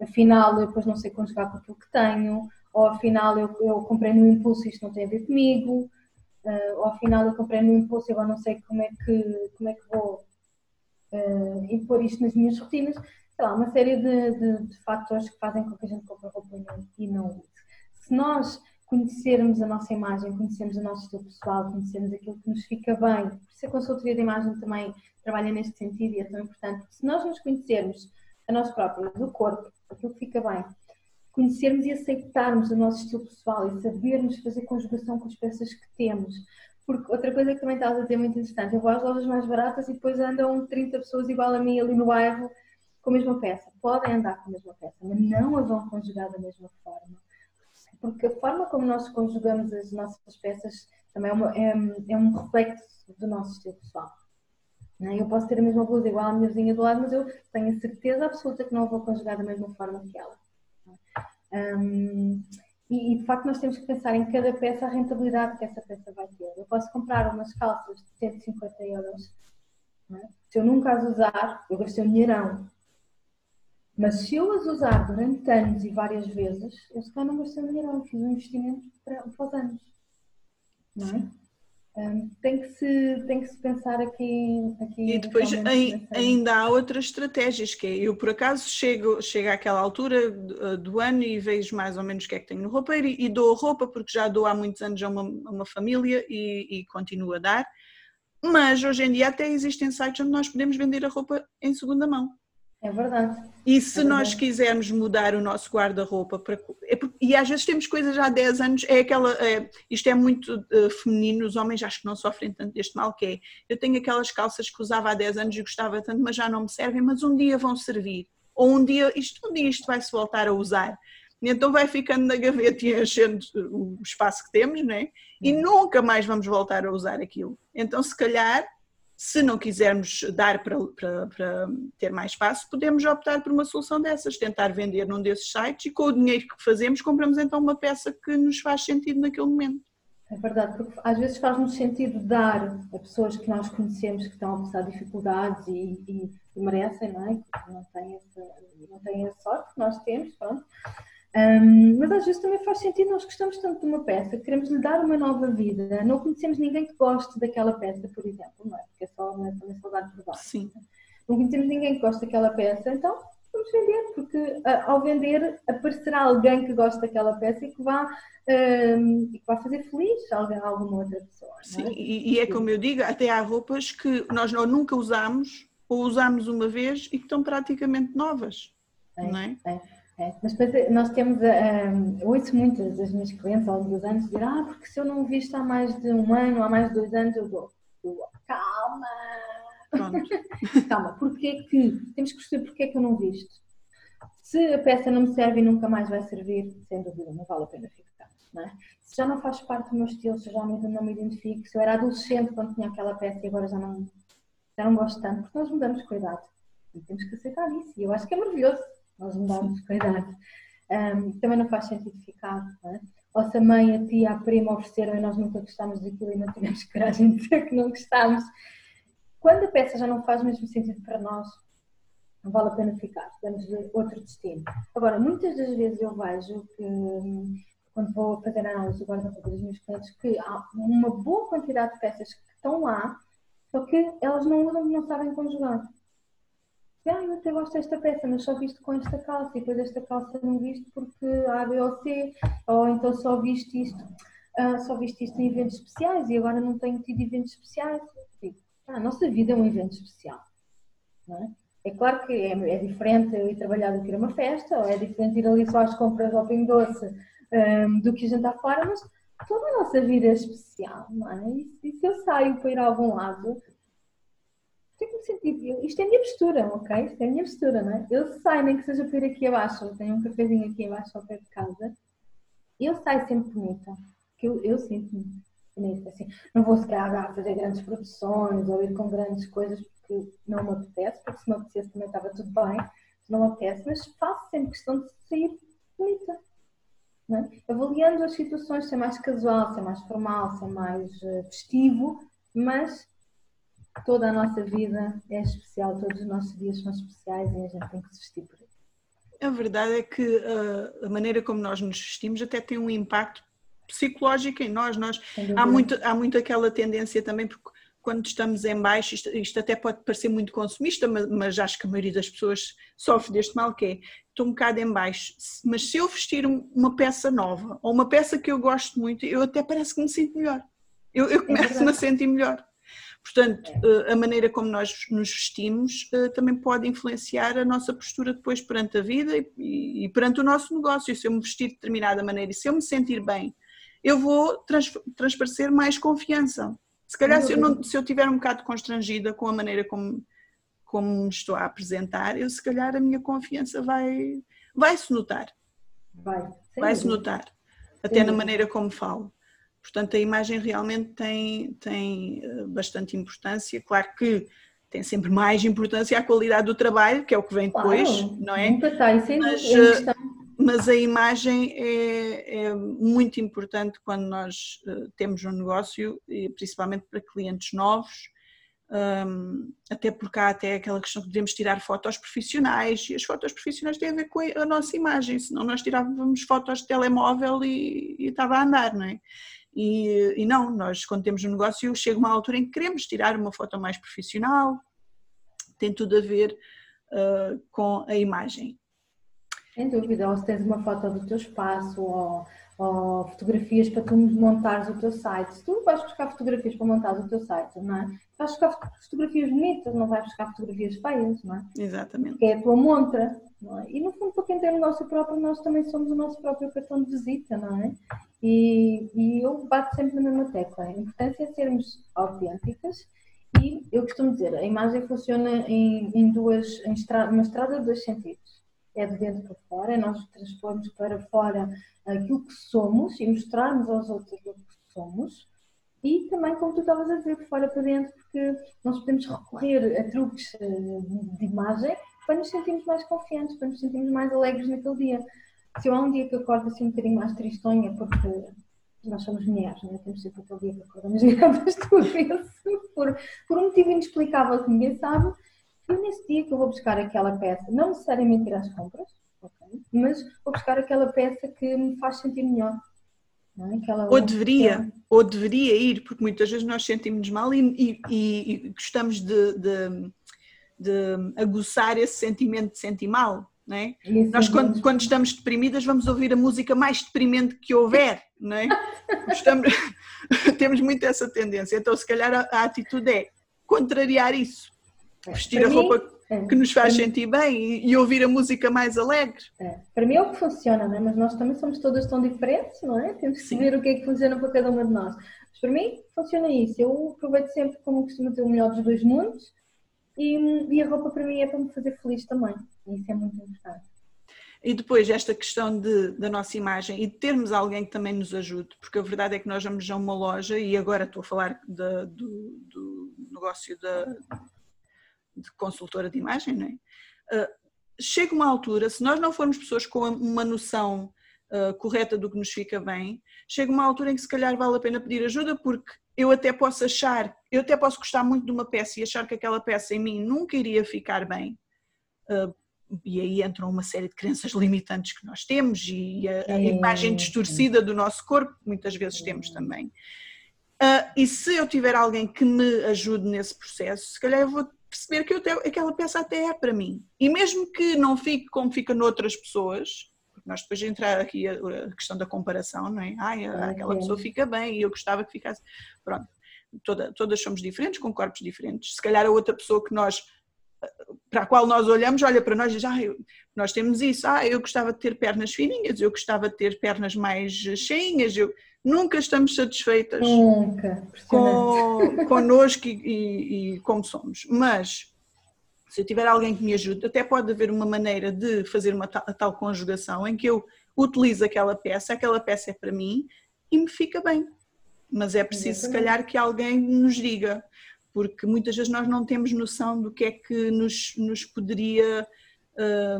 afinal eu depois não sei conjugar com aquilo que tenho, ou afinal eu, eu comprei no impulso e isto não tem a ver comigo, uh, ou afinal eu comprei no impulso e agora não sei como é que, como é que vou uh, impor isto nas minhas rotinas. Sei lá, uma série de, de, de fatores que fazem com que a gente compre roupa e não use. Se nós conhecermos a nossa imagem, conhecermos o nosso estilo pessoal, conhecermos aquilo que nos fica bem. Por isso a consultoria de imagem também trabalha neste sentido e é tão importante. Se nós nos conhecermos a nós próprios, o corpo, aquilo que fica bem, conhecermos e aceitarmos o nosso estilo pessoal e sabermos fazer conjugação com as peças que temos. Porque outra coisa que também estás a dizer muito interessante, eu vou às lojas mais baratas e depois andam 30 pessoas igual a mim ali no bairro com a mesma peça. Podem andar com a mesma peça, mas não a vão conjugar da mesma forma porque a forma como nós conjugamos as nossas peças também é, uma, é, é um reflexo do nosso estilo pessoal. É? Eu posso ter a mesma blusa igual à minha vizinha do lado, mas eu tenho a certeza absoluta que não vou conjugar da mesma forma que ela. Um, e, e, de facto nós temos que pensar em cada peça a rentabilidade que essa peça vai ter. Eu posso comprar umas calças de 150 euros. É? Se eu nunca as usar, eu gastei um dinheirão. Mas se eu as usar durante anos e várias vezes, eu se calhar não gastei dinheiro, eu fiz um investimento para, para os anos. Não é? Um, tem, que se, tem que se pensar aqui. aqui e depois ainda há outras estratégias, que é eu por acaso chego, chego àquela altura do, do ano e vejo mais ou menos o que é que tenho no roupeiro e, e dou roupa, porque já dou há muitos anos a uma, a uma família e, e continuo a dar. Mas hoje em dia até existem sites onde nós podemos vender a roupa em segunda mão. É verdade. E se é nós quisermos mudar o nosso guarda-roupa para. É e às vezes temos coisas já há 10 anos, é aquela. É, isto é muito uh, feminino, os homens acho que não sofrem tanto deste mal, que é. Eu tenho aquelas calças que usava há 10 anos e gostava tanto, mas já não me servem, mas um dia vão servir. Ou um dia, isto, um dia isto vai-se voltar a usar. E então vai ficando na gaveta e enchendo o espaço que temos, né? E hum. nunca mais vamos voltar a usar aquilo. Então, se calhar, se não quisermos dar para, para, para, ter mais espaço, podemos optar por uma solução dessas, tentar vender num desses sites e com o dinheiro que fazemos compramos então uma peça que nos faz sentido naquele momento. É verdade, porque às vezes faz-nos sentido dar a pessoas que nós conhecemos que estão a passar dificuldades e, e, e merecem, não é? Não têm, essa, não têm a sorte que nós temos, pronto. Um, mas às vezes também faz sentido, nós gostamos tanto de uma peça, queremos lhe dar uma nova vida, não conhecemos ninguém que goste daquela peça, por exemplo, não é? Porque é só, uma é saudade por baixo. Sim. Não conhecemos ninguém que goste daquela peça, então vamos vender, porque uh, ao vender aparecerá alguém que goste daquela peça e que vá, um, e que vá fazer feliz alguém, alguma outra pessoa. É? Sim, é? E, e, é como eu digo, até há roupas que nós nunca usamos ou usamos uma vez e que estão praticamente novas, é, não é? é. É, mas depois nós temos, um, eu ouço muitas das minhas clientes ao longo dos anos dizer, ah, porque se eu não visto há mais de um ano, há mais de dois anos, eu dou. Calma! Calma, porque que, temos que perceber porque é que eu não visto. Se a peça não me serve e nunca mais vai servir, sem dúvida, não vale a pena ficar. É? Se já não faz parte do meu estilo, se já não me identifico, se eu era adolescente quando tinha aquela peça e agora já não, já não gosto tanto, porque nós mudamos cuidado. E temos que aceitar isso. E eu acho que é maravilhoso nós mudarmos de cuidado. Um, também não faz sentido ficar. Não é? Ou se a mãe, a tia, a prima ofereceram e nós nunca gostámos daquilo e não tivemos coragem de dizer que não gostámos. Quando a peça já não faz mesmo sentido para nós, não vale a pena ficar, damos outro destino. Agora, muitas das vezes eu vejo que, quando vou fazer análise do guarda-roupa dos meus clientes, que há uma boa quantidade de peças que estão lá, só que elas não usam não sabem conjugar ah, eu até gosto desta peça, mas só visto com esta calça e depois esta calça não visto porque A, B ou C, ou então só visto isto, uh, só visto isto em eventos especiais e agora não tenho tido eventos especiais. ah, a nossa vida é um evento especial. É? é? claro que é, é, diferente ir trabalhar do que ir a uma festa, ou é diferente ir ali só às compras ao Pingo Doce um, do que a jantar fora, mas toda a nossa vida é especial, não é? E se eu saio para ir a algum lado, tem que sentido. Isto é a minha postura, ok? Isto é a minha postura, não é? Eu saio, nem que seja para ir aqui abaixo, eu tenho um cafezinho aqui abaixo ao pé de casa, eu saio sempre bonita, porque eu, eu sinto-me bonita, assim. Não vou sequer a fazer grandes produções ou ir com grandes coisas porque não me apetece, porque se me apetecesse também estava tudo bem, não me apetece, mas faço sempre questão de sair bonita. É? Avaliando as situações, ser mais casual, ser mais formal, ser mais uh, festivo, mas toda a nossa vida é especial, todos os nossos dias são especiais e a gente tem que se vestir por isso. A verdade é que uh, a maneira como nós nos vestimos até tem um impacto psicológico em nós. nós há, muito, há muito aquela tendência também, porque quando estamos em baixo, isto, isto até pode parecer muito consumista, mas, mas, acho que a maioria das pessoas sofre deste mal, que é, estou um bocado em baixo, mas se eu vestir uma peça nova, ou uma peça que eu gosto muito, eu até parece que me sinto melhor. Eu, eu é começo-me é a sentir melhor. Portanto, é. a maneira como nós nos vestimos eh, também pode influenciar a nossa postura depois perante a vida e perante o nosso negócio. Se eu me vestir de determinada maneira e se eu me sentir bem, eu vou transparecer mais confiança. Se calhar, se eu, não, se eu tiver um bocado constrangida com a maneira como, como me estou a apresentar, eu se calhar a minha confiança vai, vai se notar. Vai. Vai se notar. Até na maneira como falo. Portanto, a imagem realmente tem, tem eh, bastante importância. Claro que tem sempre mais importância a qualidade do trabalho, que é o que vem depois, claro, não é? Nunca tem, sem mas, é mas a imagem é, é, muito importante quando nós uh, temos um negócio, e principalmente para clientes novos, um, até porque há até aquela questão que devemos tirar fotos profissionais e as fotos profissionais têm a ver com a nossa imagem, senão nós tirávamos fotos de telemóvel e, e estava a andar, não é? E, e, não, nós quando temos um negócio chega uma altura em que queremos tirar uma foto mais profissional, tem tudo a ver uh, com a imagem. Sem dúvida, ou se tens uma foto do teu espaço, ou, ou fotografias para tu montares o teu site. Se tu vais buscar fotografias para montar o teu site, não é? Vais buscar fotografias bonitas, não vais buscar fotografias feias, não é? Exatamente. Que é a tua montra. É? E no fundo, para quem tem o negócio próprio, nós também somos o nosso próprio cartão de visita, não é? E, e eu bato sempre na mesma tecla. A importância é sermos autênticas e eu costumo dizer, a imagem funciona em, em duas, em estrada, uma estrada de dois sentidos. É de dentro para fora, nós transpormos para fora aquilo que somos e mostrarmos aos outros aquilo que somos. E também, como tu estavas a dizer, de fora para dentro, porque nós podemos recorrer a truques eh, de imagem para nos sentirmos mais confiantes, para nos sentirmos mais alegres naquele dia se eu há um dia que acordo assim um bocadinho mais tristonha, porque nós somos mulheres, não é? temos sempre aquele dia que acordamos viradas do avesso, por, por um motivo inexplicável que ninguém sabe, eu nesse dia que eu vou buscar aquela peça, não necessariamente ir às compras, okay, mas vou buscar aquela peça que me faz sentir melhor. É? Aquela ou deveria, ou deveria ir, porque muitas vezes nós sentimos mal e, e, e gostamos de, de, de aguçar esse sentimento de sentir mal. Não é? Nós, quando, quando, estamos deprimidas, vamos ouvir a música mais deprimente que houver, não é? Estamos, temos muito essa tendência. Então, se calhar, a, a atitude é contrariar isso. É, vestir a roupa é. que nos faz sentir bem e, e, ouvir a música mais alegre. É. Para mim é o que funciona, não é? mas nós também somos todas tão diferentes, não é? Temos que Sim. ver o que é que funciona para cada uma de nós. Mas para mim funciona isso. Eu aproveito sempre, como costumo dizer, o melhor dos dois mundos e, e a roupa para mim é para me fazer feliz também. E isso é muito importante. E depois esta questão de, da nossa imagem e de termos alguém que também nos ajude, porque a verdade é que nós vamos a uma loja e agora estou a falar de, do, do, negócio da, de consultora de imagem, não é? Uh, chega uma altura, se nós não formos pessoas com uma noção uh, correta do que nos fica bem, chega uma altura em que se calhar vale a pena pedir ajuda porque eu até posso achar, eu até posso gostar muito de uma peça e achar que aquela peça em mim nunca iria ficar bem. Uh, e aí entram uma série de crenças limitantes que nós temos e a, a imagem distorcida do nosso corpo, muitas vezes temos também. Uh, e se eu tiver alguém que me ajude nesse processo, se calhar eu vou perceber que eu aquela peça até é para mim. E mesmo que não fique como fica noutras pessoas, porque nós depois entrar aqui a, a, questão da comparação, não é? Ai, aquela pessoa fica bem e eu gostava que ficasse. Pronto, Toda, todas somos diferentes, com corpos diferentes. Se calhar a outra pessoa que nós para a qual nós olhamos, olha para nós e diz, ah, eu, nós temos isso, ah, eu gostava de ter pernas fininhas, eu gostava de ter pernas mais cheinhas, eu, nunca estamos satisfeitas nunca. com, connosco e, e, e, como somos, mas se eu tiver alguém que me ajude, até pode haver uma maneira de fazer uma tal, tal conjugação em que eu utilizo aquela peça, aquela peça é para mim e me fica bem, mas é preciso Exatamente. se calhar que alguém nos diga, porque muitas vezes nós não temos noção do que é que nos, nos poderia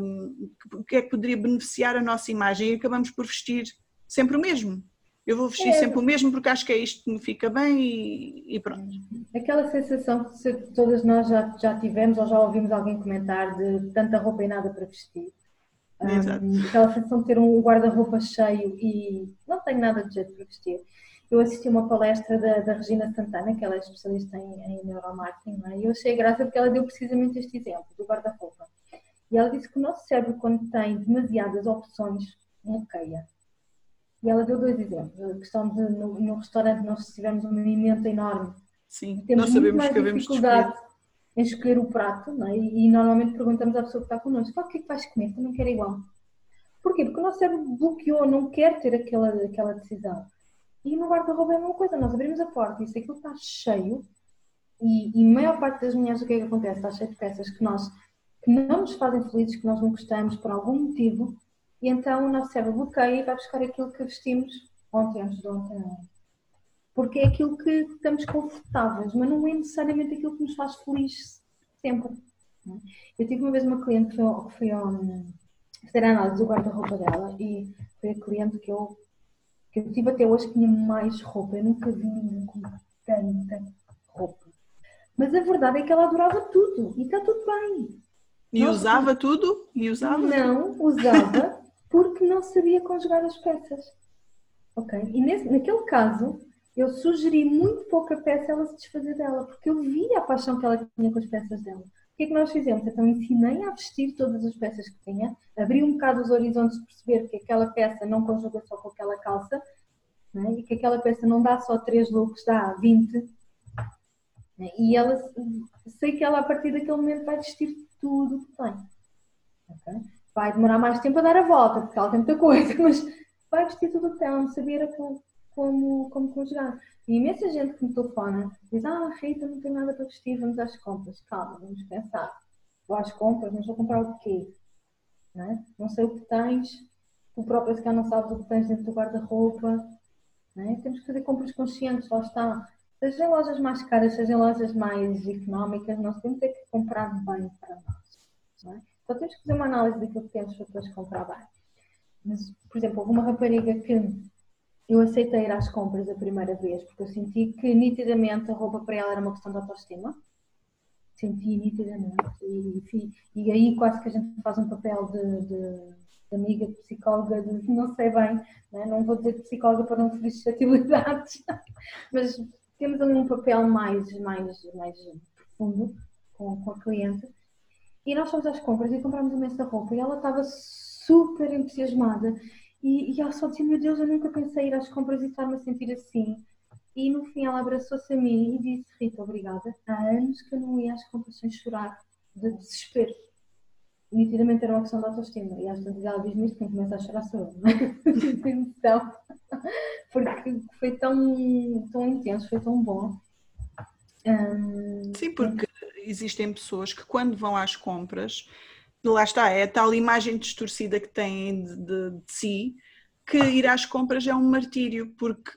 um, que é que poderia beneficiar a nossa imagem e acabamos por vestir sempre o mesmo. Eu vou vestir é. sempre o mesmo porque acho que é isto que me fica bem e, e pronto. Aquela sensação que todas nós já, já tivemos ou já ouvimos alguém comentar de tanta roupa e nada para vestir. Exato. Um, aquela sensação de ter um guarda-roupa cheio e não tenho nada de jeito para vestir eu assisti uma palestra da, da, Regina Santana, que ela é especialista em, em neuromarketing, é? e eu achei graça porque ela deu precisamente este exemplo do guarda-roupa. E ela disse que o nosso cérebro, quando tem demasiadas opções, bloqueia. E ela deu dois exemplos. A questão de, no, no restaurante, nós tivemos uma emenda enorme. Sim, temos nós sabemos muito mais que dificuldade em escolher o prato, é? e, e, normalmente perguntamos à pessoa que está connosco, o que é que vais comer? Também quero igual. Porquê? Porque o nosso cérebro bloqueou, não quer ter aquela, aquela decisão. E no guarda-roupa é a mesma coisa, nós abrimos a porta e se aquilo está cheio, e, e a maior parte das mulheres o que é que acontece? Está cheio de peças que nós que não nos fazem felizes, que nós não gostamos por algum motivo, e então o nosso cérebro bloqueia e vai buscar aquilo que vestimos ontem, antes de ontem. Porque é aquilo que estamos confortáveis, mas não é necessariamente aquilo que nos faz feliz sempre. Eu tive uma vez uma cliente que foi, que foi um, fazer a análise do guarda-roupa dela e foi a cliente que eu que eu tive até hoje que tinha mais roupa. Eu nunca vi ninguém com tanta roupa. Mas a verdade é que ela adorava tudo e está tudo bem. E Nós, usava tudo? E usava? Não, usava não sabia conjugar as peças. Ok? E nesse, naquele caso, eu sugeri muito pouca peça ela se desfazer dela, porque eu via a paixão que ela tinha com as peças dela que é que nós fizemos? Então ensinei a vestir todas as peças que tinha, abri um bocado os horizontes de perceber que aquela peça não conjuga só com aquela calça né? e que aquela peça não dá só 3 looks, dá 20. Né? E ela, sei que ela a partir daquele momento vai vestir tudo o que tem. Okay? Vai demorar mais tempo a dar a volta, porque ela tem muita coisa, mas vai vestir tudo o que. Ela não sabia como, como, como conjugar. E imensa gente que me telefona diz: Ah, Rita, não tenho nada para vestir, vamos às compras. Calma, vamos pensar. Vou às compras, mas vou comprar o quê? Não, é? não sei o que tens, tu próprio se calhar não sabes o que tens dentro do guarda-roupa. É? Temos que fazer compras conscientes, lá está. Seja em lojas mais caras, seja em lojas mais económicas, nós temos que comprar bem para nós. É? Só temos que fazer uma análise daquilo que temos para depois comprar bem. Mas, por exemplo, houve uma rapariga que eu aceitei ir às compras a primeira vez, porque eu senti que nitidamente a roupa para ela era uma questão de autoestima. Senti nitidamente. E, e aí quase que a gente faz um papel de, de, de amiga, de psicóloga, de não sei bem, né? não vou dizer psicóloga para não ferir suscetibilidades, mas temos um papel mais, mais, mais profundo com, com a cliente. E nós fomos às compras e compramos imensa roupa e ela estava super entusiasmada e, e ela só dizia: Meu Deus, eu nunca pensei ir às compras e estar-me a sentir assim. E no fim ela abraçou-se a mim e disse: Rita, obrigada. Há anos que eu não ia às compras sem chorar de desespero. Nitidamente era uma questão de autoestima. E às vezes ela diz-me isto, quem começa a chorar sou eu, é? então, porque foi tão, tão intenso, foi tão bom. Hum, Sim, porque existem pessoas que quando vão às compras, lá está, é a tal imagem distorcida que têm de, de, de si, que ir às compras é um martírio, porque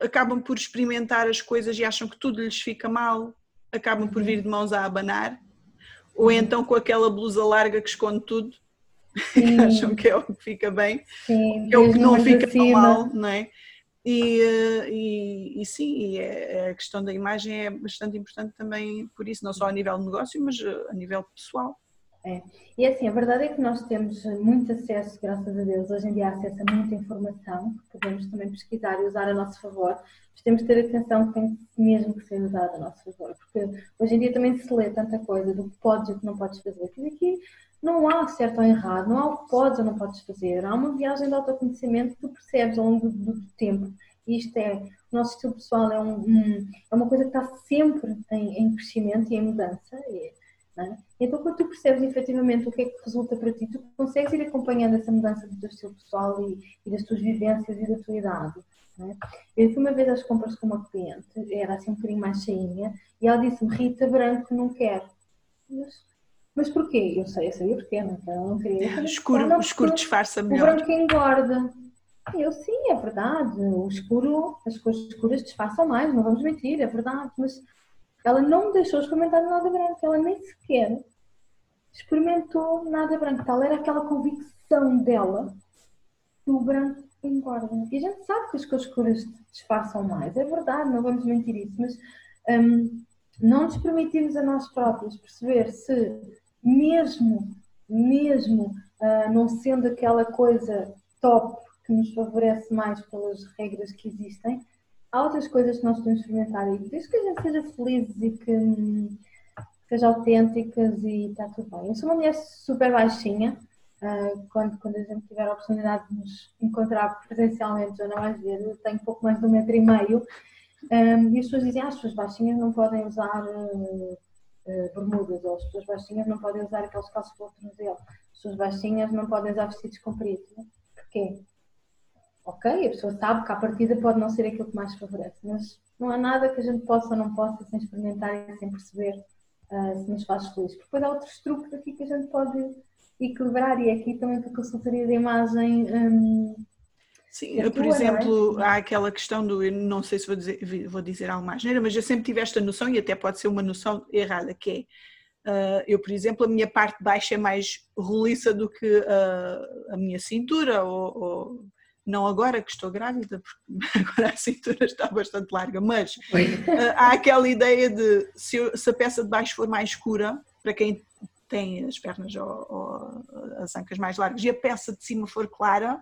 acabam por experimentar as coisas e acham que tudo lhes fica mal, acabam por vir de mãos a abanar, ou uhum. então com aquela blusa larga que esconde tudo, que acham que é o que fica bem, sim, é o que não fica tão mal, não é? E, eh, e, e sim, e é, a questão da imagem é bastante importante também por isso, não só a nível de negócio, mas eh, a nível pessoal. É. E assim, a verdade é que nós temos muito acesso, graças a Deus, hoje em dia acesso a muita informação, que podemos também pesquisar e usar a nosso favor, mas temos que ter atenção que tem mesmo que ser usado a nosso favor, porque hoje em dia também se lê tanta coisa do que podes e o que não podes fazer, que aqui não há certo ou errado, não há o que podes ou não podes fazer, há uma viagem de autoconhecimento que tu percebes ao longo do, do tempo. Isto é, o nosso estilo pessoal é, um, um, é uma coisa que está sempre em, em crescimento e em mudança. E, é? Então, quando tu percebes efetivamente o que é que resulta para ti, tu consegues ir acompanhando essa mudança do teu estilo pessoal e, e das tuas vivências e da tua idade. É? Eu fui uma vez às compras com uma cliente, era assim um bocadinho mais cheinha, e ela disse-me: Rita, branco não quero. Mas, mas porquê? Eu sei, eu sabia porquê, não, não queria. É, escuro, não, o escuro disfarça melhor. O branco engorda. Eu sim, é verdade. O escuro, as cores escuras disfarçam mais, não vamos mentir, é verdade. Mas ela não me deixou experimentar nada branco, ela nem sequer experimentou nada branco. Tal era aquela convicção dela que o branco engorda. E a gente sabe que as cores escuras disfarçam mais, é verdade, não vamos mentir isso, mas um, não nos permitimos a nós próprios perceber se, mesmo, mesmo uh, não sendo aquela coisa top que nos favorece mais pelas regras que existem, há outras coisas que nós podemos experimentar e desde que a gente seja feliz e que seja autênticas e está tudo bem. Eu sou uma mulher super baixinha, uh, quando, quando a gente tiver a oportunidade de nos encontrar presencialmente, já não vais ver, eu tenho pouco mais de um metro e meio, um, e as pessoas dizem, ah, as pessoas baixinhas não podem usar uh, uh, bermudas, ou as pessoas baixinhas não podem usar aqueles calços pelo tornozelo, as pessoas baixinhas não podem usar vestidos compridos. Porquê? Ok, a pessoa sabe que a partida pode não ser aquilo que mais favorece, mas não há nada que a gente possa ou não possa sem experimentar e sem perceber uh, se nos faz feliz. Porque depois há outros truques aqui que a gente pode equilibrar e aqui também para a consultoria de imagem. Um, Sim, eu, por é? exemplo, é? há aquela questão do, eu não sei se vou dizer, vou dizer algo mais neira, mas eu sempre tive esta noção e até pode ser uma noção errada, que é, uh, eu, por exemplo, a minha parte baixa é mais roliça do que uh, a minha cintura ou, ou não agora que estou grávida, porque agora a cintura está bastante larga, mas uh, há aquela ideia de se, eu, se, a peça de baixo for mais escura, para quem tem as pernas ou, ou, as ancas mais largas, e a peça de cima for clara,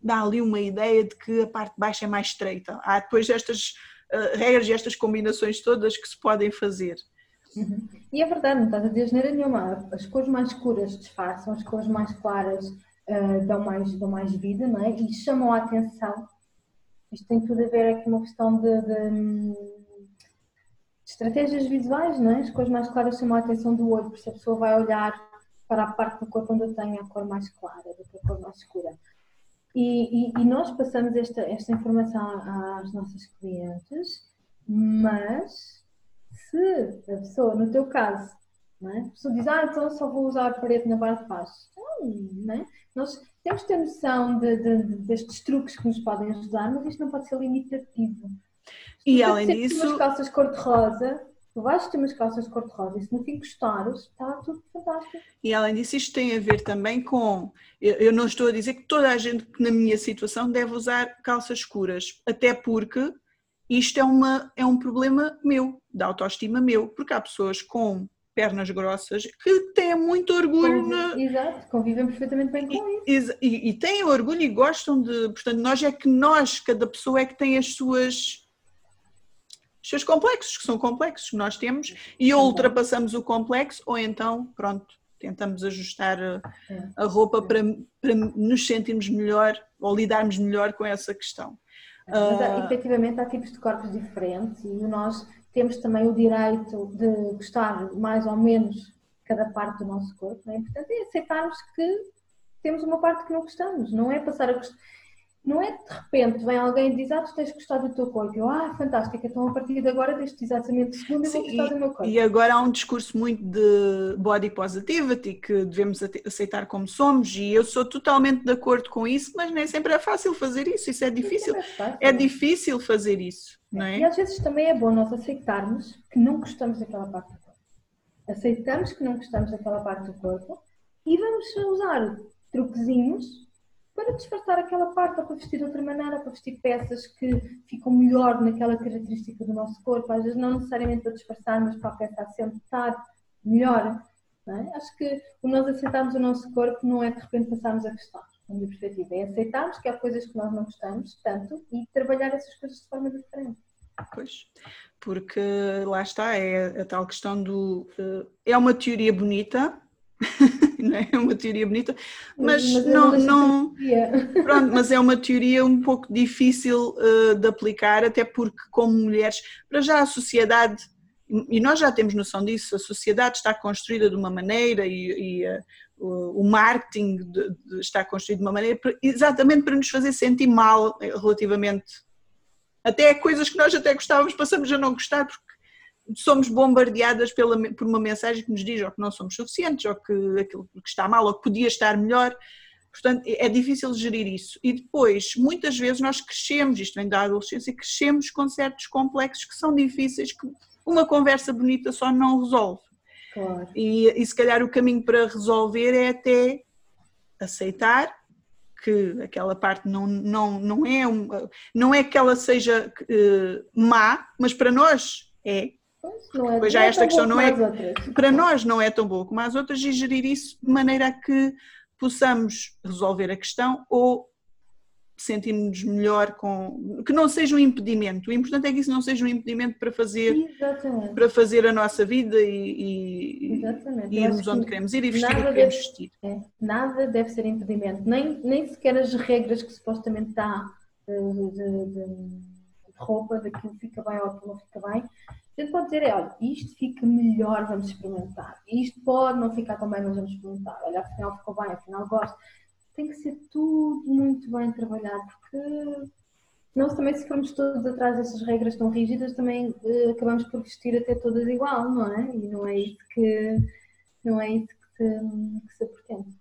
dá ali uma ideia de que a parte de baixo é mais estreita. Há depois estas uh, regras e estas combinações todas que se podem fazer. Uhum. E é verdade, não estás a dizer nenhuma. As cores mais escuras disfarçam, as cores mais claras uh, dão, mais, dão mais vida não é? e chamam a atenção. Isto tem tudo a ver aqui uma questão de, de, de estratégias visuais, não é? as cores mais claras chamam a atenção do olho, porque a pessoa vai olhar para a parte do corpo onde eu tenho a cor mais clara do que a cor mais escura. E, e, e, nós passamos esta, esta informação às nossas clientes, mas se a pessoa, no teu caso, não é? a pessoa diz, ah, então só vou usar preto na barra de baixo. Então, não é? Nós temos que ter noção de, de, de, destes truques que nos podem ajudar, mas isto não pode ser limitativo. E além disso. umas calças cor-de-rosa, tu vais ter umas calças cor-de-rosa e se não te gostares, está tudo fantástico. E além disso, isto tem a ver também com. Eu, eu não estou a dizer que toda a gente que na minha situação deve usar calças escuras, até porque isto é, uma, é um problema meu, da autoestima meu, porque há pessoas com pernas grossas que têm muito orgulho. na... Exato, convivem perfeitamente bem com isso. E, e, têm orgulho e gostam de. Portanto, nós é que nós, cada pessoa é que tem as suas. Os seus complexos, que são complexos que nós temos, e ou ultrapassamos o complexo, ou então, pronto, tentamos ajustar a, a roupa para, para nos sentirmos melhor ou lidarmos melhor com essa questão. Mas, uh, efetivamente há tipos de corpos diferentes e nós temos também o direito de gostar mais ou menos cada parte do nosso corpo. É importante é aceitarmos que temos uma parte que não gostamos, não é passar a gostar não é de repente vem alguém e diz, ah, tu tens gostado do teu corpo. Eu, ah, fantástico, então a partir de agora, deste exatamente segundo, eu vou gostar do meu corpo. E agora há um discurso muito de body positivity, que devemos aceitar como somos, e eu sou totalmente de acordo com isso, mas nem sempre é fácil fazer isso, isso é difícil. É, é difícil fazer isso, não é? E às vezes também é bom nós aceitarmos que não gostamos daquela parte do corpo. Aceitamos que não gostamos daquela parte do corpo e vamos usar truquezinhos para disfarçar aquela parte, ou para vestir de outra maneira, para vestir peças que ficam melhor naquela característica do nosso corpo, às vezes não necessariamente para disfarçar, mas para a peça estar melhor. É? Acho que o nós aceitarmos o nosso corpo não é de repente passarmos a gostar, na minha perspectiva, é aceitarmos que há coisas que nós não gostamos tanto e trabalhar essas coisas de forma diferente. Pois, porque lá está, é a tal questão do. Eh, é uma teoria bonita, é? é uma teoria bonita, mas, mas não, não pronto, mas é uma teoria um pouco difícil uh, de aplicar, até porque como mulheres, para já a sociedade, e nós já temos noção disso, a sociedade está construída de uma maneira e, e uh, o, marketing de, de está construído de uma maneira exatamente para nos fazer sentir mal relativamente até coisas que nós até gostávamos passamos a não gostar porque somos bombardeadas pela, por uma mensagem que nos diz ou que não somos suficientes, ou que aquilo que está mal, ou que podia estar melhor. Portanto, é difícil gerir isso. E depois, muitas vezes, nós crescemos, isto vem da adolescência, crescemos com certos complexos que são difíceis, que uma conversa bonita só não resolve. Claro. E, e se calhar o caminho para resolver é até aceitar que aquela parte não, não, não, é, não é que ela seja uh, má, mas para nós é. Pois, é, pois já esta questão não é. Para nós não é tão boa como as outras e gerir isso de maneira a que possamos resolver a questão ou sentirmos melhor com que não seja um impedimento. O importante é que isso não seja um impedimento para fazer Exatamente. para fazer a nossa vida e, e irmos onde queremos ir e vestir o que queremos vestir. É, nada deve ser impedimento, nem, nem sequer as regras que supostamente dá de, de, de roupa, daquilo fica bem ou aquilo não fica bem, a gente pode dizer, é, olha, isto fica melhor, vamos experimentar. Isto pode não ficar tão bem, mas vamos experimentar. Olha, afinal ficou bem, afinal gosto. Tem que ser tudo muito bem trabalhado, porque nós também, se formos todos atrás dessas regras tão rígidas, também uh, acabamos por vestir até todas igual, não é? E não é isso que, não é isso que se, que se pretende.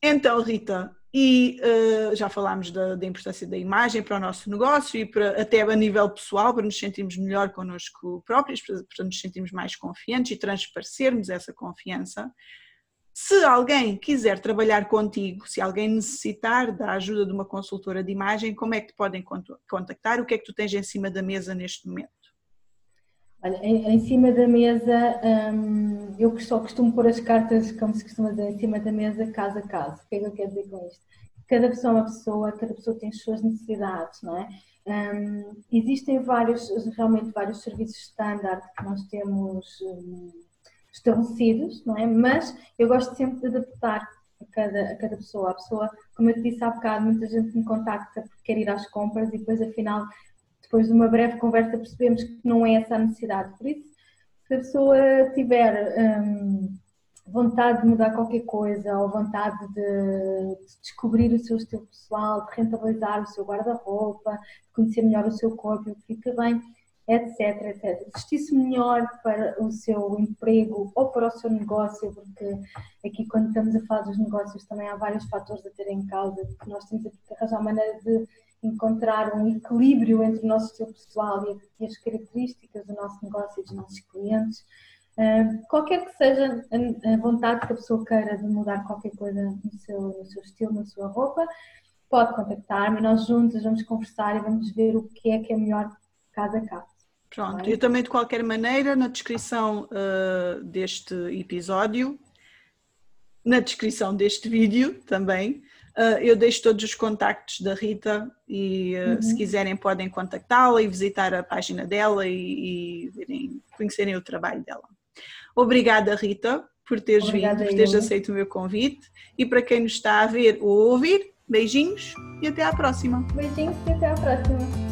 Então, Rita, e uh, já falámos da, da, importância da imagem para o nosso negócio e para, até a nível pessoal, para nos sentirmos melhor connosco próprios, para, para nos sentirmos mais confiantes e transparecermos essa confiança. Se alguém quiser trabalhar contigo, se alguém necessitar da ajuda de uma consultora de imagem, como é que te podem contactar? O que é que tu tens em cima da mesa neste momento? Olha, em, em, cima da mesa, hum, eu só costumo pôr as cartas, como se costuma dizer, em cima da mesa, caso a caso. O que é que eu quero dizer com isto? Cada pessoa é uma pessoa, cada pessoa tem as suas necessidades, não é? Hum, existem vários, realmente vários serviços standard que nós temos hum, estabelecidos, não é? Mas eu gosto sempre de adaptar a cada, a cada pessoa. A pessoa, como eu te disse há bocado, muita gente me contacta porque quer ir às compras e depois afinal depois de uma breve conversa percebemos que não é essa a necessidade. Por isso, se a pessoa tiver hum, vontade de mudar qualquer coisa ou vontade de, de, descobrir o seu estilo pessoal, de rentabilizar o seu guarda-roupa, de conhecer melhor o seu corpo, o que fica bem, etc, etc. Vestir-se melhor para o seu emprego ou para o seu negócio, porque aqui quando estamos a falar dos negócios também há vários fatores a ter em causa, que nós temos que arranjar maneira de encontrar um equilíbrio entre o nosso estilo pessoal e as características do nosso negócio e dos nossos clientes. qualquer que seja a vontade que a pessoa queira de mudar qualquer coisa no seu, no seu estilo, na sua roupa, pode contactar-me. Nós juntos vamos conversar e vamos ver o que é que é melhor caso a caso. Pronto, eu também de qualquer maneira, na descrição uh, deste episódio, na descrição deste vídeo também, eu deixo todos os contactos da Rita e uh, uhum. se quiserem podem contactá-la e visitar a página dela e, e conhecerem o trabalho dela. Obrigada, Rita, por teres Obrigada vindo, por teres aceito o meu convite e para quem nos está a ver ou ouvir, beijinhos e até à próxima. Beijinhos e até à próxima.